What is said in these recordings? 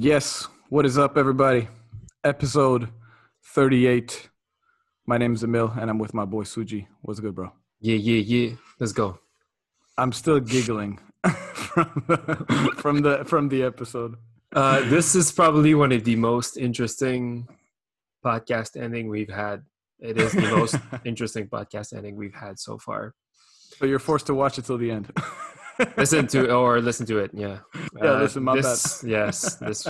Yes. What is up, everybody? Episode 38. My name is Emil, and I'm with my boy Suji. What's good, bro? Yeah, yeah, yeah. Let's go. I'm still giggling from the, from the from the episode. Uh, this is probably one of the most interesting podcast ending we've had. It is the most interesting podcast ending we've had so far. But you're forced to watch it till the end. listen to or listen to it. Yeah. Yeah, listen, my this, Yes. This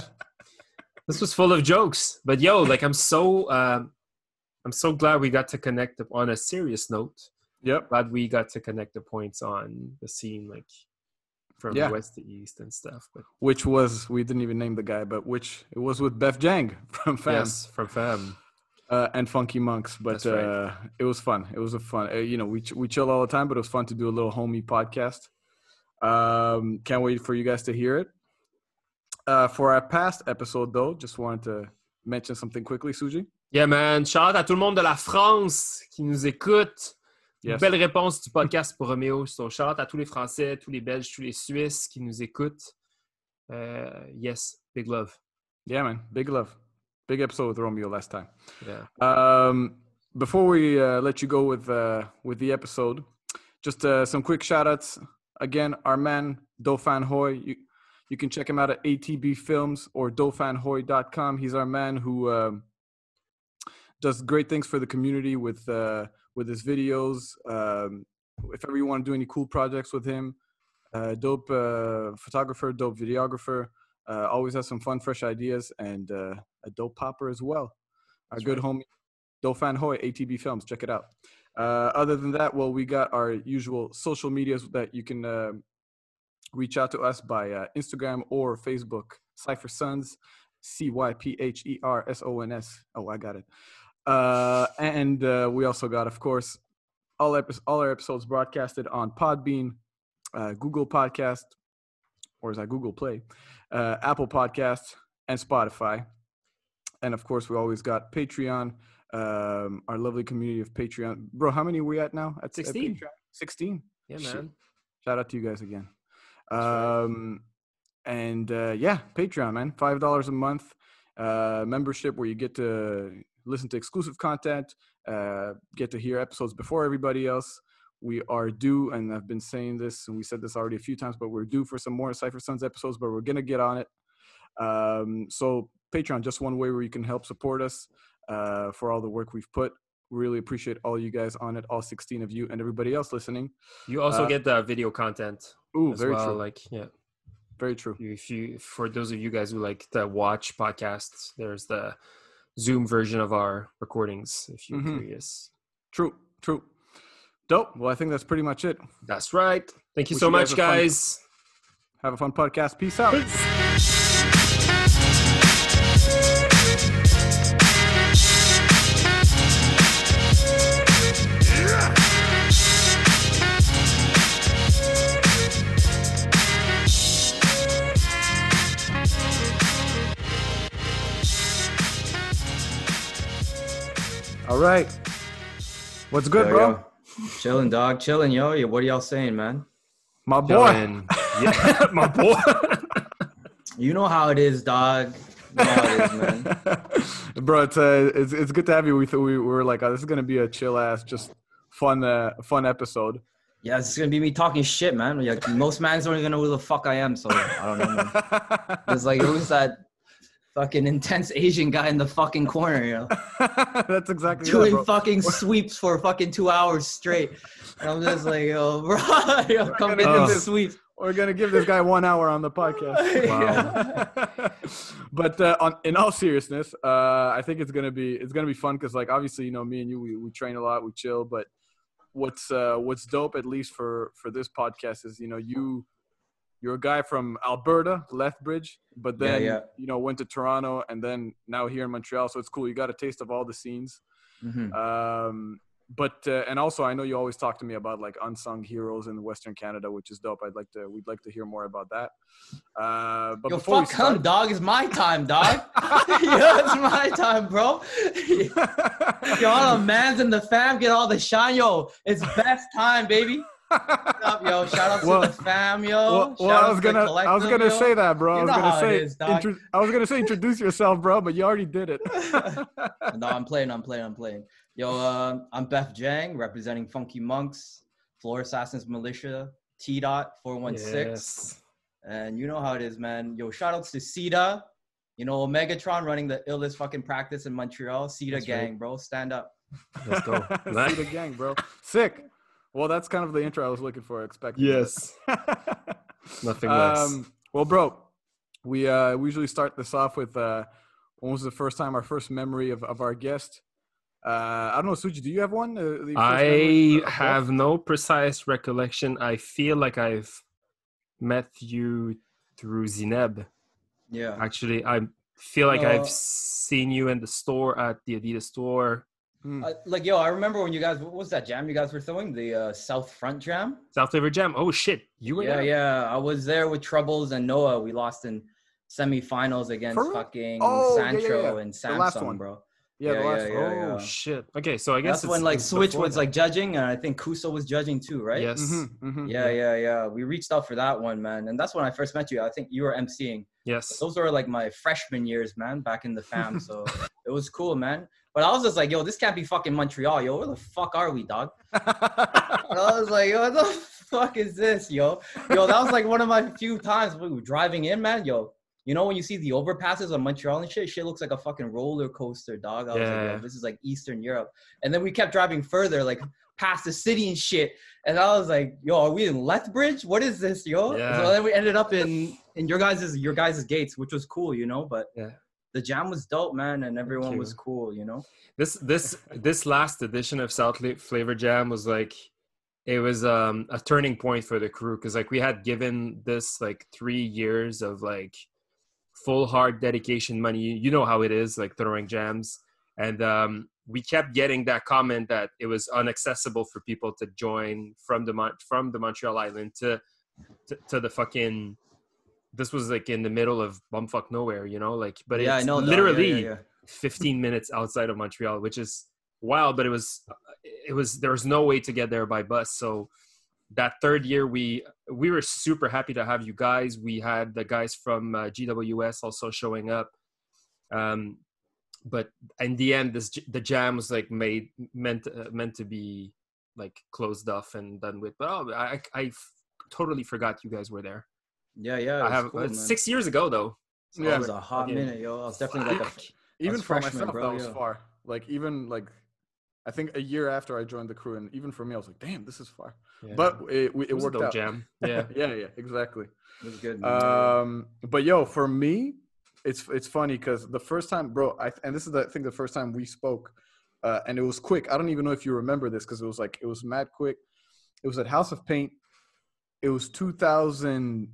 this was full of jokes. But yo, like I'm so um, I'm so glad we got to connect on a serious note. Yep. Glad we got to connect the points on the scene, like from Yeah. west to east and stuff. But Which was we didn't even name the guy, but which it was with Beth Jang from Fam yes, from fam. uh, and Funky Monks. But right. uh, it was fun. It was a fun. Uh, you know, we ch- we chill all the time, but it was fun to do a little homie podcast. Um, can't wait for you guys to hear it. Uh, for our past episode, though, just wanted to mention something quickly, Suji. Yeah, man. Shout out à tout le monde de la France qui nous écoute. Yes. Belle réponse du podcast pour Roméo. So, shout out à tous les Français, tous les Belges, tous les Suisses qui nous écoutent. Euh, yes, big love. Yeah, man. Big love. Big episode with Romeo last time. Yeah. Um, before we uh, let you go with uh, with the episode, just uh, some quick shout outs. Again, our man Dauphin Hoy. You, you can check him out at ATB Films or dauphinhoy.com. He's our man who um, does great things for the community with uh, with his videos. Um, if ever you want to do any cool projects with him, uh, dope uh, photographer, dope videographer. Uh, always has some fun, fresh ideas, and uh, a dope popper as well. Our That's good homie Dauphin Hoy, ATB Films. Check it out. Uh, other than that, well, we got our usual social medias that you can uh, reach out to us by uh, Instagram or Facebook. Cypher Sons, C Y P H E R S O N S. Oh, I got it. Uh, and uh, we also got, of course, all epi- all our episodes broadcasted on Podbean, uh, Google Podcast, or is that Google Play, Apple Podcasts, and Spotify. And of course, we always got Patreon, um, our lovely community of Patreon. Bro, how many are we at now? At, at 16. Patreon? 16. Yeah, Shit. man. Shout out to you guys again. right. Um, and uh, yeah, Patreon, man, five dollars a month uh, membership where you get to listen to exclusive content, uh, get to hear episodes before everybody else. We are due, and I've been saying this, and we said this already a few times, but we're due for some more Cypher Sons episodes, but we're gonna get on it. Um, so Patreon, just one way where you can help support us uh, for all the work we've put. Really appreciate all you guys on it, all 16 of you, and everybody else listening. You also Uh, get the video content Ooh, as very well. true. Like, yeah. Very true. If you, for those of you guys who like to watch podcasts, there's the Zoom version of our recordings. If you're Mhm. curious. True, true. Dope. Well, I think that's pretty much it. That's right. Thank you Wish so you much, a fun- guys. Have a fun podcast. Peace out. All right. What's good, Yo, bro? yo. Chilling, dog. Chilling, yo. Yo, What are y'all saying, man? My boy. Yeah, my boy. You know how it is, dog. You know how it is, man. bro, it's, uh, it's it's good to have you. We thought we were like, oh, this is gonna be a chill ass, just fun, uh, fun episode. Yeah, it's gonna be me talking shit, man. Like most mans don't even know who the fuck I am, so I don't know, man. It's like who's that fucking intense Asian guy in the fucking corner, you know, That's exactly that, doing bro. fucking sweeps for fucking two hours straight. And I'm just like, yo, bro, yo, come in gonna and sweep. We're gonna give this guy one hour on the podcast. Wow. but uh, on, in all seriousness, uh, I think it's gonna be it's gonna be fun because like obviously you know me and you we, we train a lot, we chill. But what's uh, what's dope at least for for this podcast is you know you you're a guy from Alberta, Lethbridge, but then yeah. you know went to Toronto and then now here in Montreal. So it's cool. You got a taste of all the scenes. Mhm. Um, but uh, and also I know you always talk to me about like unsung heroes in Western Canada, which is dope. I'd like to we'd like to hear more about that. Uh, but Yo, before fuck him, dog. It's my time, dog. Yo, it's my time, bro. Yo, all the mans in the fam get all the shine. Yo, it's best time, baby. What's up, yo? Shout out to the fam, yo. well, Shout well, out I was to the gonna, I was gonna yo. say that, bro. I You was know gonna how it say, is, dog. intro- I was gonna say, introduce yourself, bro, but you already did it. no, I'm playing. I'm playing. I'm playing. Yo, uh, I'm Beth Jang, representing Funky Monks, Floor Assassins Militia, T Dot 416. And you know how it is, man. Yo, shout outs to CETA. You know, Megatron running the illest fucking practice in Montreal. CETA That's gang, right. bro. Stand up. Let's go. See the gang, bro. Sick. Well, that's kind of the intro I was looking for. Expecting. Yes. Nothing less. Um, well, bro, we uh, we usually start this off with uh, when was the first time, our first memory of, of our guest. Uh, I don't know, Suji, do you have one? Uh, the first memory I have no precise recollection. I feel like I've met you through Zineb. Yeah. Actually, I feel like No. I've seen you in the store at the Adidas store. Hmm. Uh, like, yo, I remember when you guys, what was that jam you guys were throwing? The uh, South Front Jam? South Flavor Jam. Oh shit, you were yeah, there. yeah. Yeah. I was there with Troubles and Noah. We lost in semifinals against For fucking Oh, yeah, yeah, yeah. and The last Samsung, one. bro. yeah, the yeah, last yeah, yeah. Oh shit. Okay, so I guess That's when like Switch was that. like judging, and I think Kuso was judging too, right? Yes. Mhm, mhm. Yeah, yeah, yeah. We reached out for that one, man, and that's when I first met you. I think you were emceeing. Yes. Those were like my freshman years, man, back in the fam. So it was cool, man. But I was just like, yo, this can't be fucking Montreal, yo. Where the fuck are we, dog? I was like, yo, what the fuck is this, yo? Yo, that was like one of my few times we were driving in, man. Yo, you know when you see the overpasses on Montreal and shit, shit looks like a fucking roller coaster, dog. I was like, Yeah. yo, this is like Eastern Europe. And then we kept driving further, like past the city and shit. And I was like, yo, are we in Lethbridge? What is this, yo? Yeah. So then we ended up in in your guys' your guys' gates, which was cool, you know. But Yeah. The jam was dope, man, and everyone was cool, you know. This this this last edition of South Fla- Flavor Jam was like it was um a turning point for the crew because like we had given this like three years of like full hard dedication money. You know how it is like throwing jams. And um we kept getting that comment that it was unaccessible for people to join from the Mon- from the Montreal island to, to to the fucking this was like in the middle of bumfuck nowhere you know like but yeah, it's I know. dog. Yeah, literally yeah, yeah. 15 minutes outside of Montreal, which is wild, but it was it was there was no way to get there by bus. So that third year we we were super happy to have you guys. We had the guys from uh, GWS also showing up. Um but in the end this the jam was like made meant uh, meant to be like closed off and done with. But oh, I I totally forgot you guys were there. Yeah, yeah. I have cool, uh, 6 years ago though. So Yeah. it was a hot Okay. minute, yo. I was definitely like a. Even for myself, bro, that was yeah. far. Like even like, I think a year after I joined the crew, and even for me, I was like, damn, this is far. Yeah. But it, we- it, it worked out. jam. Yeah. yeah, yeah, exactly. It was good. Man. Um, but yo, for me, it's it's funny because the first time, bro, I and this is the I think the first time we spoke, uh, and it was quick. I don't even know if you remember this because it was like it was mad quick. It was at House of Paint. It was 2000.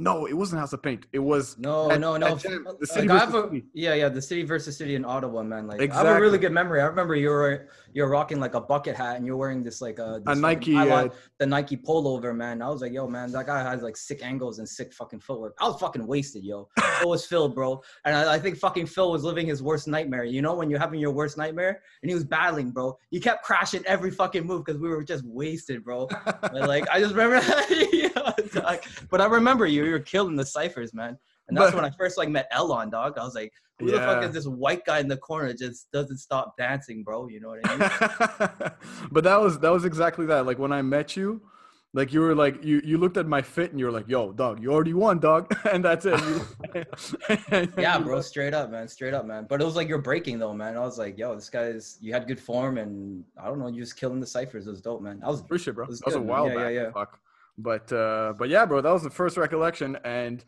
No, it wasn't House of Paint. It was no, no, no. Jam- the city have versus a- city. yeah, yeah, the city versus city in Ottawa, man. Like, I have a really good memory. I remember you were you were rocking like a bucket hat and you're wearing this like uh, this a Nike. Uh, the Nike pullover, man. I was like, yo, man, that guy has like sick angles and sick fucking footwork. I was fucking wasted, yo. It was Phil, bro. And I, I think fucking Phil was living his worst nightmare. You know, when you're having your worst nightmare and he was battling, bro. He kept crashing every fucking move because we were just wasted, bro. But, like, I just remember, yeah, dog. but I remember you, you were killing the ciphers, man. And that's when I first like met Elon, dog. I was like, who the fuck is this white guy in the corner that just doesn't stop dancing, bro? You know what I mean? but that was that was exactly that. Like when I met you, like you were like you you looked at my fit and you were like, "Yo, dog, you already won, dog," and that's it. Yeah, bro, straight up, man, straight up, man. But it was like you're breaking though, man. I was like, yo, this guy's you had good form, and I don't know, you just killing the ciphers. It was dope, man. I was Appreciate, bro. It was that was a while Yeah, back. yeah, yeah. Fuck. But uh, but yeah, bro, that was the first recollection, and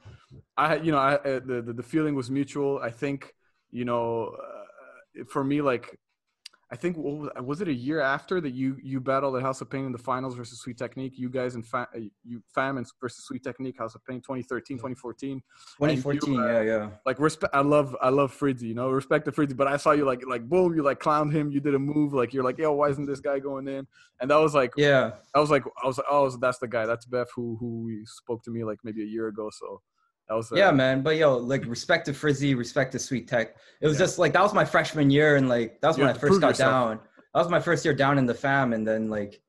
I you know I uh, the, the feeling was mutual. I think you know uh, for me like. I think was, was it a year after that you you battled at House of Paint in the finals versus Sweet Technique. You guys and fa- uh, you Famine versus Sweet Technique House of Paint 2013 2014. 2014, uh, yeah, yeah. like respect i love i love frizzy you know respect to frizzy but i saw you like like boom you like clowned him you did a move like you're like yo why isn't this guy going in and that was like Yeah, i was like i was like oh that's the guy that's beth who who spoke to me like maybe a year ago so that yeah, man. But yo, like respect to Frizzy, respect to Sweet Tech. It was Yeah. just like that was my freshman year, and like that was You when I first got yourself. down. That was my first year down in the fam, and then like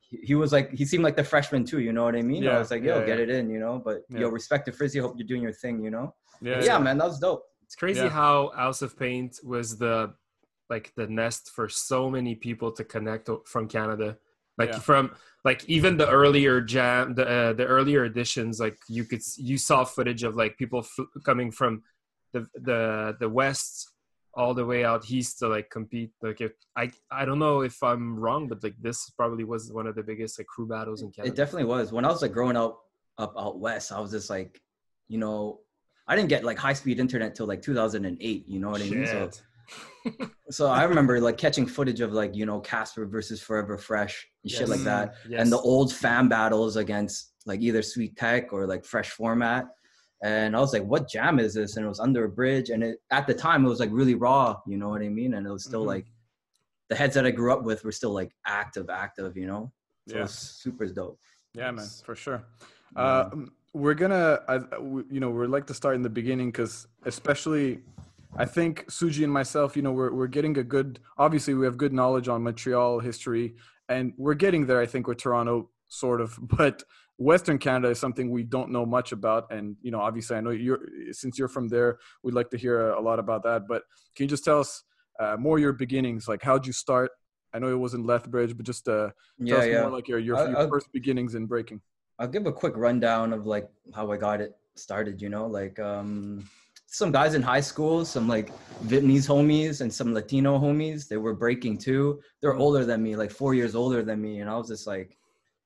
he, he was like he seemed like the freshman too. You know what I mean? Yeah. I was like, yo, yeah, get yeah. it in, you know. But Yeah. yo, respect to Frizzy. Hope you're doing your thing, you know. Yeah, Yeah, man, that was dope. It's crazy Yeah. how House of Paint was the like the nest for so many people to connect from Canada. Like Yeah. from like even the earlier jam, the uh, the earlier editions, like you could you saw footage of like people f- coming from the the the west all the way out east to like compete. Like if, I I don't know if I'm wrong, but like this probably was one of the biggest like crew battles in Canada. It definitely was. When I was like growing up up out west, I was just like, you know, I didn't get like high speed internet till like 2008. You know what I mean? So, Shit. So I remember like catching footage of like you know Casper versus Forever Fresh and shit like that, Yes. and the old fan battles against like either Sweet Tech or like Fresh Format. And I was like, "What jam is this?" And it was under a bridge, and it at the time it was like really raw. You know what I mean? And it was still Mhm. like the heads that I grew up with were still like active, active. You know, so it Yeah. was super dope. Yeah, man, for sure. Uh, we're gonna, I, we, you know, we'd like to start in the beginning because, especially, I think Suji and myself, you know, we're we're getting a good. Obviously, we have good knowledge on Montreal history, and we're getting there. I think with Toronto, sort of, but Western Canada is something we don't know much about. And you know, obviously, I know you're since you're from there, we'd like to hear a, a lot about that. But can you just tell us uh, more your beginnings? Like, how'd you start? I know it was in Lethbridge, but just uh, tell Yeah, us yeah. more like your your, your I'll- first beginnings in breaking. I'll give a quick rundown of like how I got it started, you know, like um some guys in high school, some like Vietnamese homies and some Latino homies, they were breaking too. They're older than me, like four years older than me. And I was just like,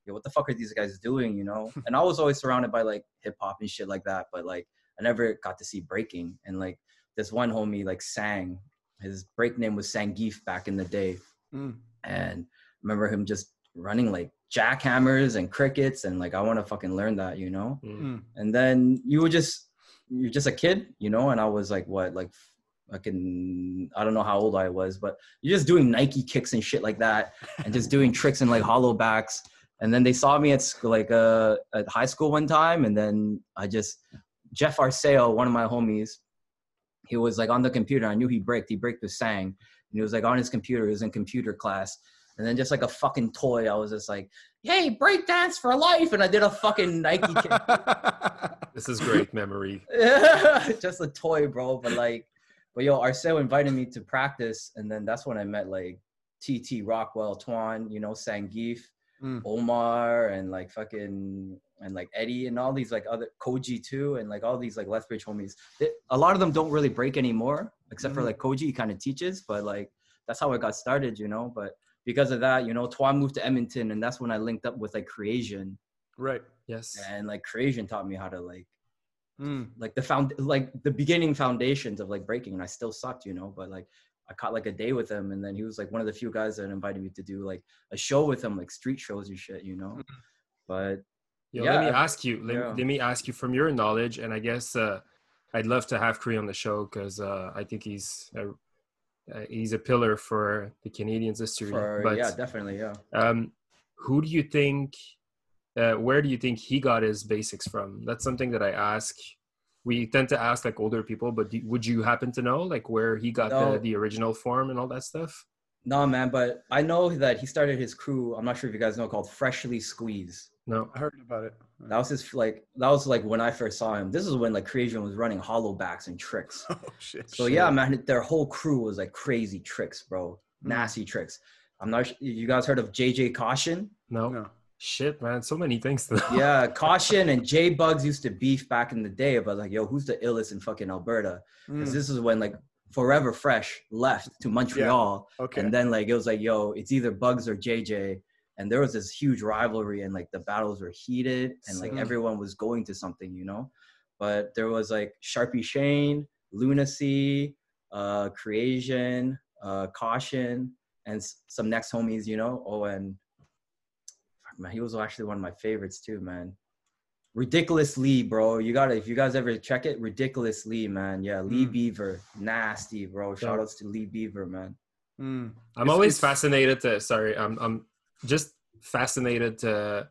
yo, what the fuck are these guys doing, you know? And I was always surrounded by like hip hop and shit like that, but like I never got to see breaking. And like this one homie like sang, his break name was Sangif back in the day Mm. and remember him just running like jackhammers and crickets and like I want to fucking learn that, you know. Mm. Mm. And then you would just you're just a kid, you know, and I was like what like fucking I don't know how old I was, but you're just doing Nike kicks and shit like that and just doing tricks and like hollow backs. And then they saw me at school, like uh at high school one time and then I just Jeff Arceo, one of my homies, he was like on the computer. I knew he braked. He braked with Sang. And he was like on his computer. He was in computer class. And then just like a fucking toy, I was just like, hey, break dance for life. And I did a fucking Nike kick. This is great memory. just a toy, bro. But like, but yo, Arceo invited me to practice. And then that's when I met like TT Rockwell, Twan, you know, Sangif, Mm. Omar, and like fucking, and like Eddie, and all these like other Koji too, and like all these like Lethbridge homies. They, a lot of them don't really break anymore, except for Mhm. like Koji, kind of teaches, but like that's how I got started, you know. But because of that, you know, Twan moved to Edmonton, and that's when I linked up with like Creation, right. Yes. and like Creation taught me how to like Mm. like the found like the beginning foundations of like breaking and I still sucked, you know, but like I caught like a day with him and then he was like one of the few guys that invited me to do like a show with him, like street shows and shit, you know. But Yo, Yeah, let me ask you. Let, yeah. let me ask you from your knowledge, and I guess uh, I'd love to have Cree on the show because uh, I think he's a, uh, he's a pillar for the Canadians' history. for but yeah, definitely, yeah. um, who do you think? Uh, where do you think he got his basics from? That's something that I ask. We tend to ask like older people, but do, would you happen to know like where he got No. the, the original form and all that stuff? No man, but I know that he started his crew, I'm not sure if you guys know called Freshly Squeeze. No. I heard about it. That was his like that was like when I first saw him. This is when like Creation was running hollow backs and tricks. Oh shit. So yeah, man, their whole crew was like crazy tricks, bro. Mm. Nasty tricks. I'm not sure you guys heard of JJ Caution? No. No. Shit, man. So many things to know. yeah, Caution and J Bugs used to beef back in the day about like, yo, who's the illest in fucking Alberta? Because Mm. this is when like Forever Fresh left to Montreal, Okay. and then like it was like, yo, it's either Bugs or JJ, and there was this huge rivalry, and like the battles were heated, and like everyone was going to something, you know. But there was like Sharpie Shane, Lunacy, uh, Creation, uh, Caution, and s- some next homies, you know. Oh, and man, he was actually one of my favorites too, man. Ridiculous Lee, bro. You gotta if you guys ever check it, Ridiculous Lee, man. Yeah, Lee Mm. Beaver, nasty, bro. Shout outs to Lee Beaver, man. Mm. I'm It's- always it's- fascinated to sorry, I'm I'm just fascinated to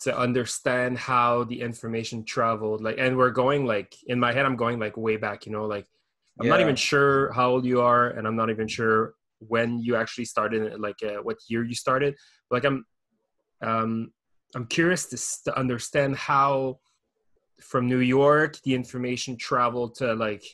to understand how the information traveled. Like and we're going like in my head I'm going like way back, you know, like I'm not even sure how old you are and I'm not even sure when you actually started like uh, what year you started. Like I'm Um, I'm curious to, to understand how from New York the information traveled to like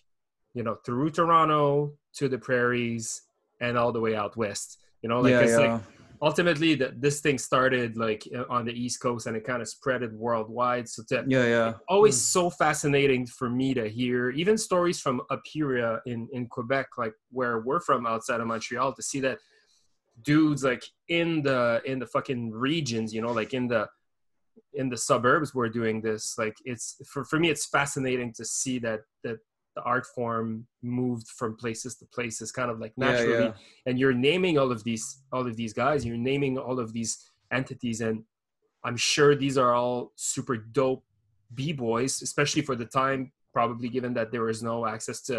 you know through Toronto to the prairies and all the way out west. You know, like yeah, it's yeah. like ultimately that this thing started like on the east coast and it kind of spread it worldwide so to, yeah, yeah. always Mm. so fascinating for me to hear even stories from uh, in in quebec like where we're from outside of montreal to see that dudes like in the in the fucking regions you know like in the in the suburbs we're doing this like it's for, for me it's fascinating to see that that the art form moved from places to places kind of like naturally yeah. and you're naming all of these all of these guys you're naming all of these entities and i'm sure these are all super dope b-boys especially for the time probably given that there was no access to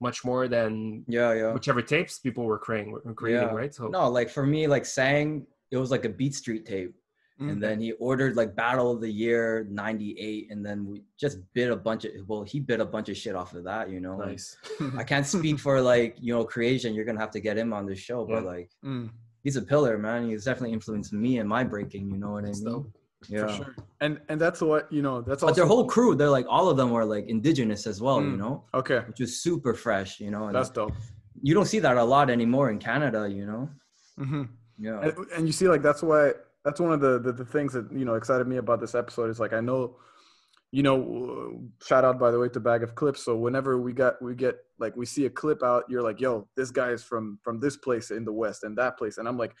much more than Yeah, yeah. whichever tapes people were creating, creating Yeah. right so No, like for me, like sang, it was like a Beat Street tape. Mm. And then he ordered like Battle of the Year 98. And then we just bid a bunch of, well, he bid a bunch of shit off of that, you know? nice I can't speak for like, you know, creation. You're going to have to get him on the show. But Yeah. like, Mm, he's a pillar, man. He's definitely influenced me and my breaking, you know what I mean? dope. Yeah. For sure. And and that's what you know. That's But also their whole crew, they're like, all of them are like indigenous as well, you Mm. know? okay. Which is super fresh, you know? And That's dope. you don't see that a lot anymore in Canada, you know? hmm Yeah. and, and you see like that's why that's one of the, the the things that you know excited me about this episode is like i know you know shout out by the way to bag of clips so whenever we got we get like we see a clip out you're like yo this guy is from from this place in the west and that place and i'm like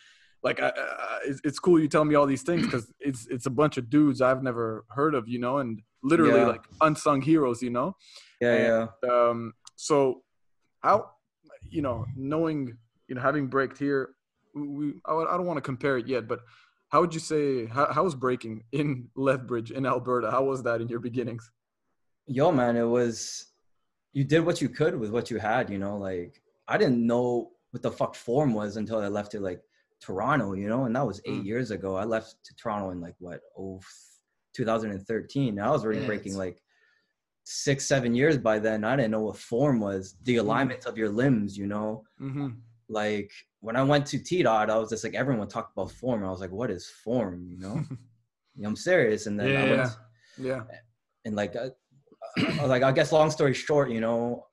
like I, I, it's, cool you tell me all these things because it's it's a bunch of dudes i've never heard of you know and literally Yeah. like unsung heroes you know yeah, and- yeah. um so how you know knowing you know having braked here we I, I don't want to compare it yet but how would you say how, how was breaking in lethbridge in alberta how was that in your beginnings Yo, man, it was you did what you could with what you had, you know. Like I didn't know what the fuck form was until I left to like Toronto, you know, and that was eight Mm. years ago. I left to Toronto in like what oh 2013. I was already Yeah, breaking it's- like six, seven years by then. I didn't know what form was, the Mm. alignment of your limbs, you know. mm-hmm. Like when I went to T Dot, I was just like everyone talked about form. I was like, what is form, you know? Yeah, I'm serious. And then I Yeah. went yeah and like uh, uh, like I guess long story short, you know,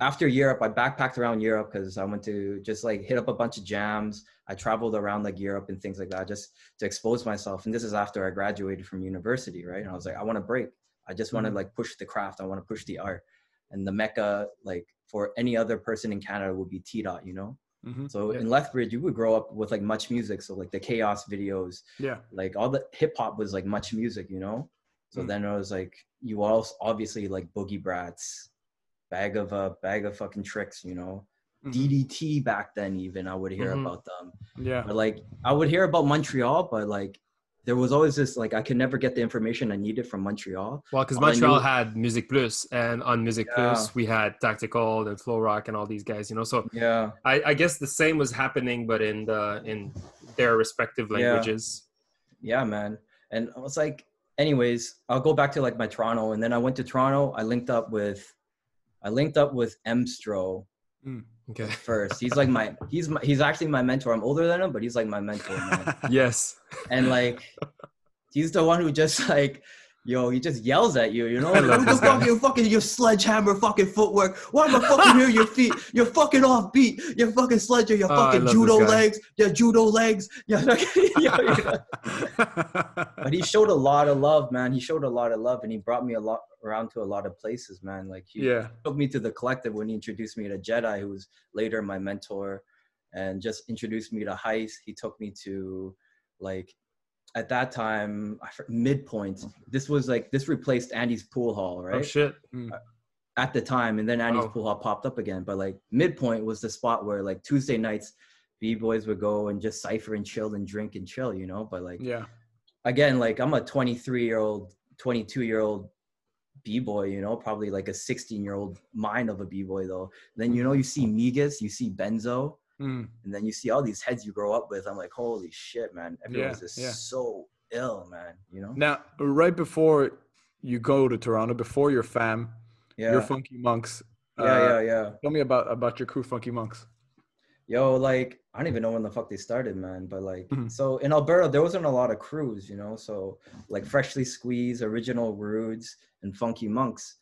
after Europe, I backpacked around Europe because I went to just like hit up a bunch of jams. I traveled around like Europe and things like that just to expose myself. And this is after I graduated from university, right? And I was like, I want to break. I just want to Mhm. like push the craft. I want to push the art. And the mecca, like for any other person in Canada, would be T dot, you know. Mm-hmm. So Yeah. in Lethbridge, you would grow up with like MuchMusic. So like the chaos videos, yeah like all the hip hop was like MuchMusic, you know. So Mm. then I was like you also obviously like Boogie Brats, bag of uh bag of fucking tricks, you know. Mhm. DDT back then even I would hear Mhm. about them, yeah but like I would hear about Montreal, but like there was always this like I could never get the information I needed from Montreal. well because montreal knew- had MusiquePlus and on music Yeah. plus we had tactical and flow rock and all these guys you know so Yeah, I, I guess the same was happening but in the in their respective languages yeah, man. And I was like, anyways, I'll go back to like my Toronto, and then I went to Toronto. I linked up with, I linked up with Mstro. Hmm. Okay first. He's like my he's my, he's actually my mentor. I'm older than him, but he's like my mentor, man. yes and like he's the one who just like yo, he just yells at you, you know? Love Who the fuck you fucking your sledgehammer fucking footwork. Why am I fucking hear your feet? You're fucking off beat. You're fucking sledger, your Oh, fucking judo legs, your judo legs. Yeah. But he showed a lot of love, man. He showed a lot of love and he brought me a lot around to a lot of places, man. Like he yeah took me to the collective when he introduced me to Jedi, who was later my mentor, and just introduced me to Heist. He took me to like at that time I for- midpoint. This was like this replaced Andy's pool hall, right? oh right? shit uh, hmm. At the time, and then Andy's Wow. pool hall popped up again. But like midpoint was the spot where like Tuesday nights, b boys would go and just cipher and chill and drink and chill, you know. But like yeah again, like I'm a 23 year old, 22 year old b-boy, you know, probably like a 16 year old mind of a b-boy though. Then you know you see Migas, you see Benzo, Mm. and then you see all these heads you grow up with. I'm like, holy shit, man, everyone's Yeah, just yeah. so ill, man. You know? now right before you go to toronto before your fam Yeah, your funky monks yeah, uh, yeah, yeah. tell me about about your crew funky monks Yo, like I don't even know when the fuck they started, man. But like, Mhm. so in Alberta, there wasn't a lot of crews, you know. So like, freshly squeezed, original Rudes, and Funky Monks,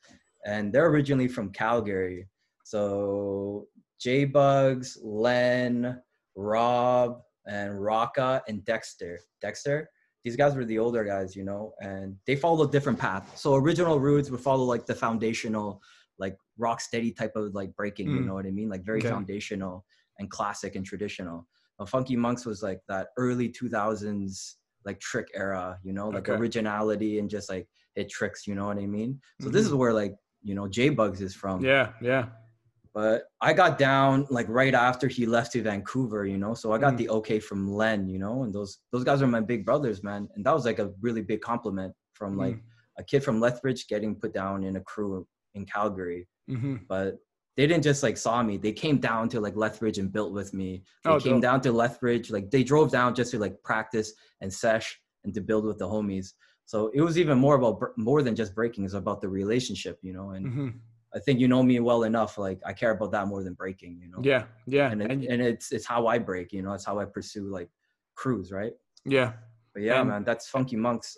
and they're originally from Calgary. So J Bugs, Len, Rob, and Rocka and Dexter. Dexter. These guys were the older guys, you know, and they followed a different path. So original Rudes would follow like the foundational, like rock steady type of like breaking. You Mm. know what I mean? Like very Okay. foundational and classic and traditional. But Funky Monks was like that early 2000s like trick era, you know, like Okay. originality and just like hit tricks, you know what I mean? So this is where like, you know, J Bugs is from. Mm-hmm. Yeah, yeah. But I got down like right after he left to Vancouver, you know. So I got Mm. the okay from Len, you know, and those those guys are my big brothers, man. And that was like a really big compliment from like Mm. a kid from Lethbridge getting put down in a crew in Calgary hmm but they didn't just like saw me. They came down to like lethbridge and built with me. They Oh, came dope. down to lethbridge like they drove down just to like practice and sesh and to build with the homies. So it was even more about more than just breaking it's about the relationship you know and hmm i think you know me well enough like i care about that more than breaking you know. Yeah, yeah, and, it, and, and it's it's how i break you know it's how i pursue like crews right? Yeah. but yeah And- man that's funky monks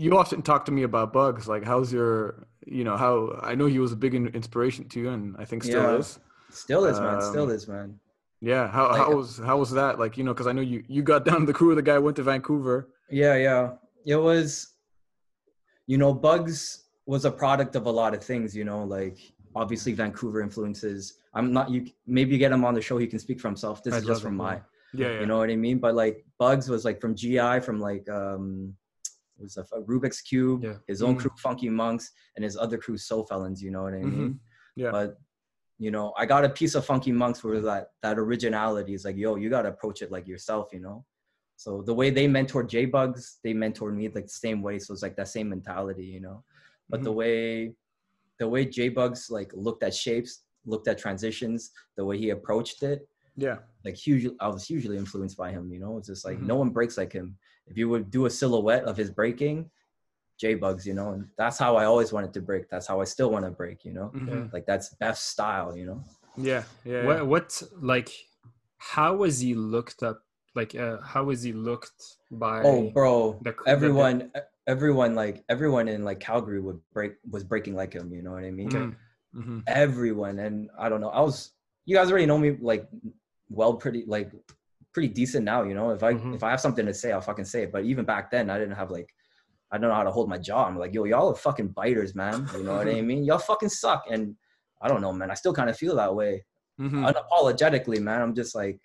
You often talk to me about Bugs. Like, how's your, you know, how I know he was a big in- inspiration to you, and I think still Yeah. is. still is man still Um, is man Yeah. How Like- how was how was that? Like, you know, because I know you you got down the crew. The guy went to Vancouver. Yeah, yeah. It was, you know, Bugs was a product of a lot of things, you know, like obviously Vancouver influences. I'm not, you maybe you get him on the show, he can speak for himself. This I'd is just from it, my, yeah. Yeah, yeah. you know what I mean? But like Bugs was like from GI, from like, um, it was a, a Rubik's Cube, Yeah. his own Mhm. crew, Funky Monks, and his other crew, Soul Felons, you know what I mean? Mhm. Yeah. But, you know, I got a piece of Funky Monks where that, that originality is like, yo, you got to approach it like yourself, you know? So the way they mentored J Bugs, they mentored me like the same way. So it's like that same mentality, you know. But the way the way J Bugs like looked at shapes, looked at transitions, the way he approached it, Yeah. like huge I was hugely influenced by him, you know. It's just like Mhm. no one breaks like him. If you would do a silhouette of his breaking, J Bugs, you know, and that's how I always wanted to break. That's how I still want to break, you know. Mhm. Like that's best style, you know. Yeah. Yeah. What what like how was he looked up like uh how was he looked by Oh, bro, the cr- the- everyone, everyone, like everyone in like Calgary would break was breaking like him. You know what I mean? Mhm. Mhm. Everyone, and I don't know. I was, you guys already know me like well, pretty like pretty decent now. You know, if I Mhm. if I have something to say, I'll fucking say it. But even back then, I didn't have like. I don't know how to hold my jaw. I'm like, yo, y'all are fucking biters, man. You know what I mean? Y'all fucking suck. And I don't know, man. I still kind of feel that way Mhm. unapologetically, man. I'm just like,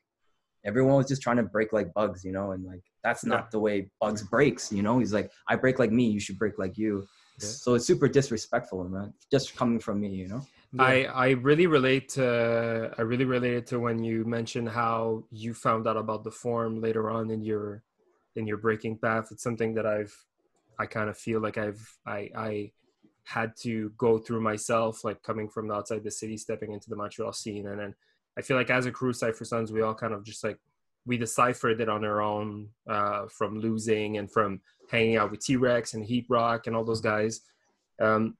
everyone was just trying to break like bugs, you know, and like that's not Yeah. the way bugs breaks, you know. He's like, I break like me, you should break like you. Yeah. So it's super disrespectful, man. Just coming from me, you know. I I really relate to I really related to when you mentioned how you found out about the form later on in your in your breaking path. It's something that I've I kind of feel like I've I I had to go through myself, like coming from outside the city, stepping into the Montreal scene, and then I feel like as a crew, Cypher Sons, we all kind of just like we deciphered it on our own uh, from losing and from hanging out with T Rex and Heat Rock and all those guys. Um,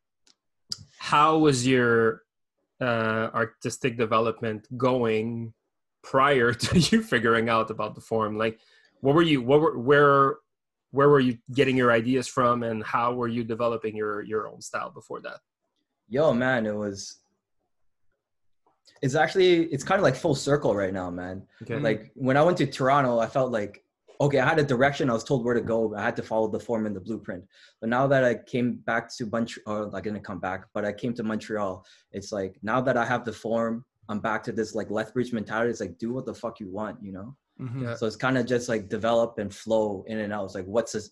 how was your uh, artistic development going prior to you figuring out about the form? Like, what were you? What were where? Where were you getting your ideas from, and how were you developing your your own style before that? Yo, man, it was. It's actually it's kind of like full circle right now, man. Okay, Like when I went to Toronto, I felt like okay, I had a direction. I was told where to go. I had to follow the form and the blueprint. But now that I came back to Montreal, or I didn't come back, but I came to Montreal. It's like now that I have the form, I'm back to this like Lethbridge mentality. It's like do what the fuck you want, you know. Mhm. Yeah. So it's kind of just like develop and flow in and out. It's like what's this?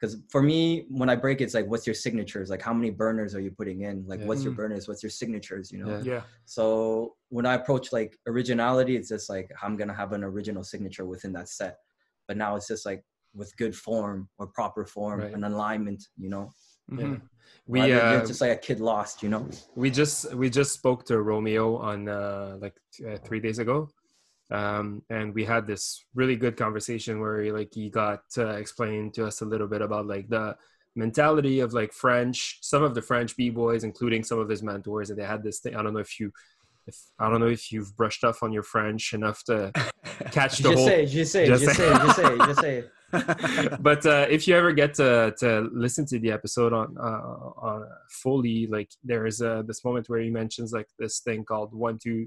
Because for me, when I break, it's like what's your signatures? Like how many burners are you putting in? Like Yeah. what's your Mm. burners? What's your signatures? You know. Yeah. Yeah. So when I approach like originality, it's just like I'm gonna have an original signature within that set. But now it's just like with good form or proper form Right. and alignment, you know. yeah. Mhm. we Rather than uh, just like a kid lost, you know. we just we just spoke to Romeo on uh, like uh, three days ago, um, and we had this really good conversation where he, like he got uh, explained to us a little bit about like the mentality of like French, some of the French b boys, including some of his mentors, and they had this thing. I don't know if you if I don't know if you've brushed off on your French enough to catch the Just whole. say, just say, Just just say- say, just say, just say. but uh, if you ever get to to listen to the episode on uh, on fully, like there is uh, this moment where he mentions like this thing called one two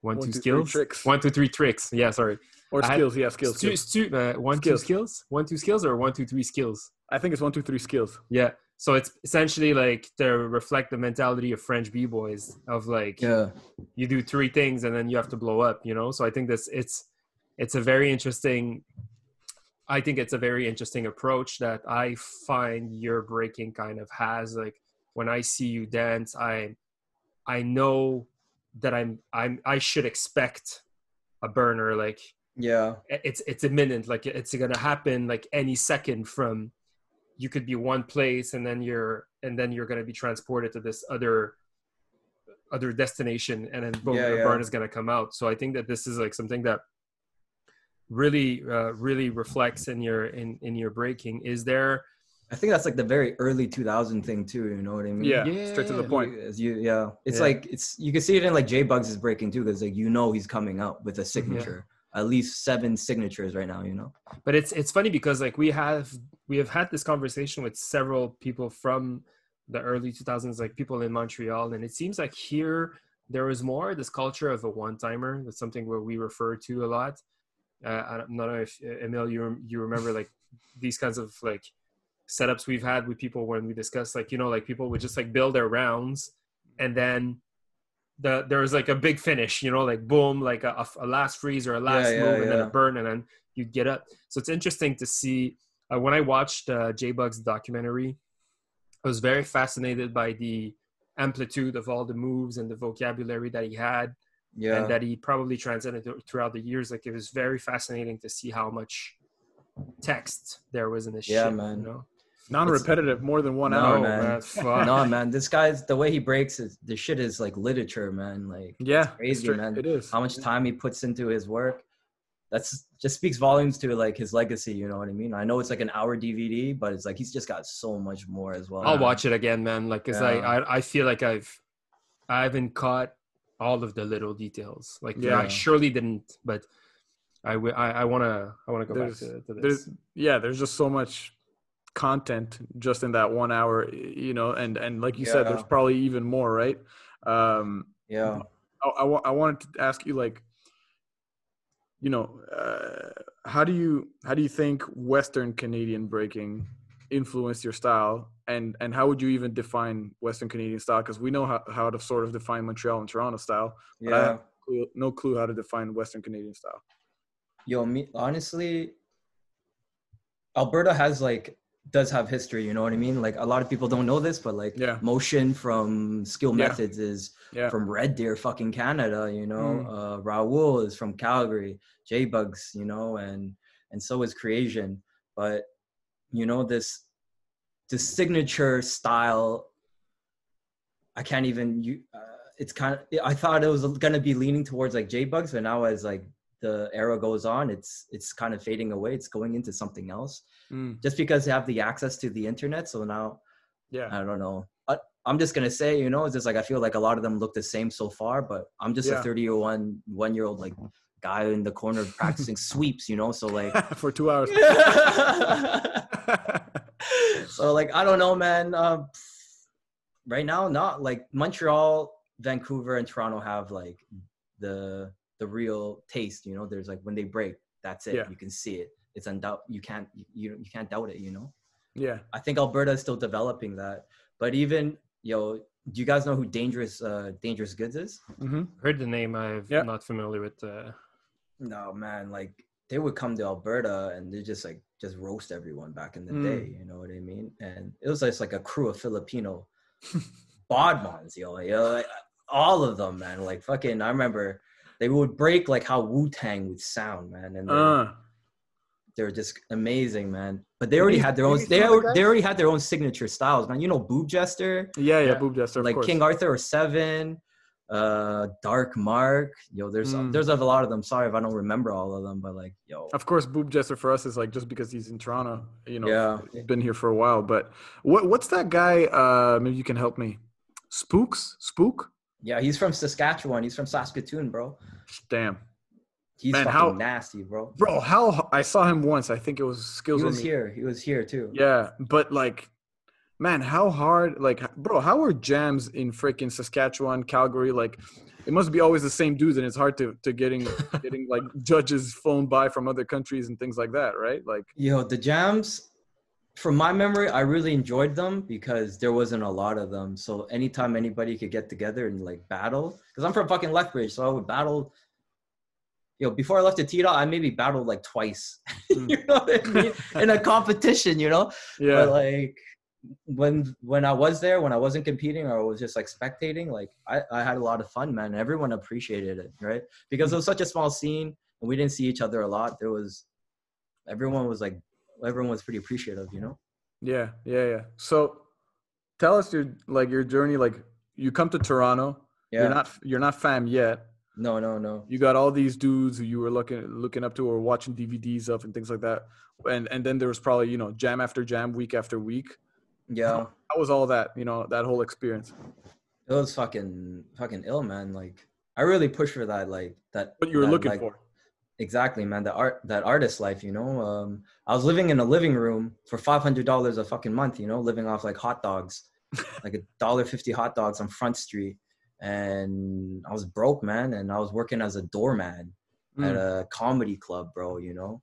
one, One, two two, three skills tricks. one two three tricks. Yeah, sorry. or I had- skills, yeah, skills. Stu- stu- uh, one Skills. two skills one two skills or one two three skills. I think it's one, two, three skills. Yeah. So it's essentially like to reflect the mentality of French b boys of like Yeah, you do three things and then you have to blow up you know? So i think this it's it's a very interesting i think it's a very interesting approach that i find your breaking kind of has. Like when i see you dance i i know that i'm i'm i should expect a burner like yeah, it's it's imminent. Like it's gonna happen like any second from you could be one place and then you're and then you're gonna be transported to this other other destination and then boom Yeah, the yeah. burn is gonna come out so i think that this is like something that really uh, really reflects in your in in your breaking is there I think that's like the very early 2000 thing too. You know what I mean? Yeah, Yeah. straight to the point. As you, yeah, it's Yeah. like it's you can see it in like J Bugs is breaking too, because like you know he's coming out with a signature, at least seven signatures right now. You know? but it's it's funny because like we have we have had this conversation with several people from the early 2000s like people in montreal and it seems like here there was more this culture of a one timer that's something where we refer to a lot uh, i don't know if uh, emil you, you remember like these kinds of like setups we've had with people when we discuss like you know like people would just like build their rounds and then the there was like a big finish you know like boom like a, a last freeze or a last Yeah, yeah, move and then a burn and then you get up so it's interesting to see uh, when i watched uh, j-bug's documentary i was very fascinated by the amplitude of all the moves and the vocabulary that he had Yeah. and that he probably transcended throughout the years like it was very fascinating to see how much text there was in this Yeah, shit man. you know Non-repetitive, more than one No, hour. man. no, man, this guy's the way he breaks is the shit is like literature, man. Like Yeah, crazy, man. It is. how much time he puts into his work. That's just speaks volumes to like his legacy. You know what I mean? I know it's like an hour DVD, but it's like he's just got so much more as well. I'll watch it again, man. Like, cause I, Yeah. I, I feel like I've, I haven't caught all of the little details. Like, Yeah. I surely didn't, but I, wi- I, I wanna, I wanna go There's- back to, to this. there's yeah there's just so much content just in that one hour you know and and like you said there's probably even more right? Um Yeah, I, I, I wanted to ask you like you know uh, how do you how do you think western canadian breaking influenced your style? And and how would you even define western canadian style? Because we know how, how to sort of define montreal and toronto style but I yeah. have no clue how to define western canadian style. Yo, me honestly, Alberta has like does have history. You know what I mean? Like a lot of people don't know this, but like Yeah. motion from Skill Yeah. Methods is yeah from Red Deer, fucking Canada. You know, Mm. uh, Raoul is from Calgary, J Bugs. You know, and and so is Creation. But you know this this signature style. I can't even you. Uh, it's kind of. I thought it was gonna be leaning towards like J Bugs, but now it's like the era goes on, it's it's kind of fading away. It's going into something else Mm, just because they have the access to the internet. So now yeah I don't know. I, I'm just gonna say, you know, it's just like I feel like a lot of them look the same so far, but I'm just Yeah. a 30 year one one year old like guy in the corner practicing sweeps, you know. So like, for two hours so like I don't know, man. Um, right now, not like Montreal, Vancouver, and Toronto have like the the real taste. You know, there's like when they break, that's it. Yeah. You can see it. It's undoubt. You can't you you you can't doubt it. You know. yeah I think Alberta is still developing that. But even yo, do you guys know who Dangerous uh Dangerous Goods is? hmm Heard the name, I'm Yeah. not familiar with. Uh, No, man, like they would come to Alberta and they just like just roast everyone back in the Mm. day, you know what I mean? And it was just like a crew of Filipino bodmons, yo, yo, like, all of them, man. Like fucking, I remember they would break like how Wu Tang would sound, man, and they, uh, they were just amazing, man. But they already had their own. They the they already had their own signature styles, man. You know, Boob Jester. yeah yeah Yeah. boob jester like course King Arthur or Seven, uh, Dark Mark. Yo, there's Mm. there's a lot of them. Sorry if I don't remember all of them, but like, yo, Of course, Boob Jester for us is like just because he's in Toronto, you know, Yeah. he's been here for a while. But what what's that guy? Uh, maybe you can help me. Spooks, Spook. Yeah, he's from Saskatchewan. He's from Saskatoon, bro. Damn, He's Man, fucking how- nasty, bro. bro. How I saw him once. I think it was skills. He was here. He was here too. Yeah, but like, man, how hard? Like, bro, how are jams in freaking Saskatchewan, Calgary? Like, it must be always the same dudes, and it's hard to to getting getting like judges phoned by from other countries and things like that, right? Like, Yo, the jams, from my memory, I really enjoyed them because there wasn't a lot of them. So anytime anybody could get together and like battle, because I'm from fucking Lethbridge, so I would battle. You know, before I left to T dot, I maybe battled like twice. You hmm. know what I mean? In a competition, you know. yeah, But like when when I was there, when I wasn't competing or I was just like spectating, like I, I had a lot of fun, man. Everyone appreciated it, right? Because it was such a small scene and we didn't see each other a lot. There was everyone was like everyone was pretty appreciative, you know? yeah, yeah, yeah. So, tell us your like your journey. Like, you come to Toronto. Yeah. You're not you're not fam yet. no, no, no. You got all these dudes who you were looking looking up to or watching DVDs of and things like that. And and then there was probably you know jam after jam, week after week. Yeah. How was all that? You know that whole experience. It was fucking fucking ill, man. Like I really pushed for that, like that What you were that, looking like, for. Exactly, man. That art, that artist life, you know. Um, I was living in a living room for five hundred dollars a fucking month, you know, living off like hot dogs, like a dollar fifty hot dogs on Front Street, and I was broke, man. And I was working as a doorman at Mm. a comedy club, bro. You know,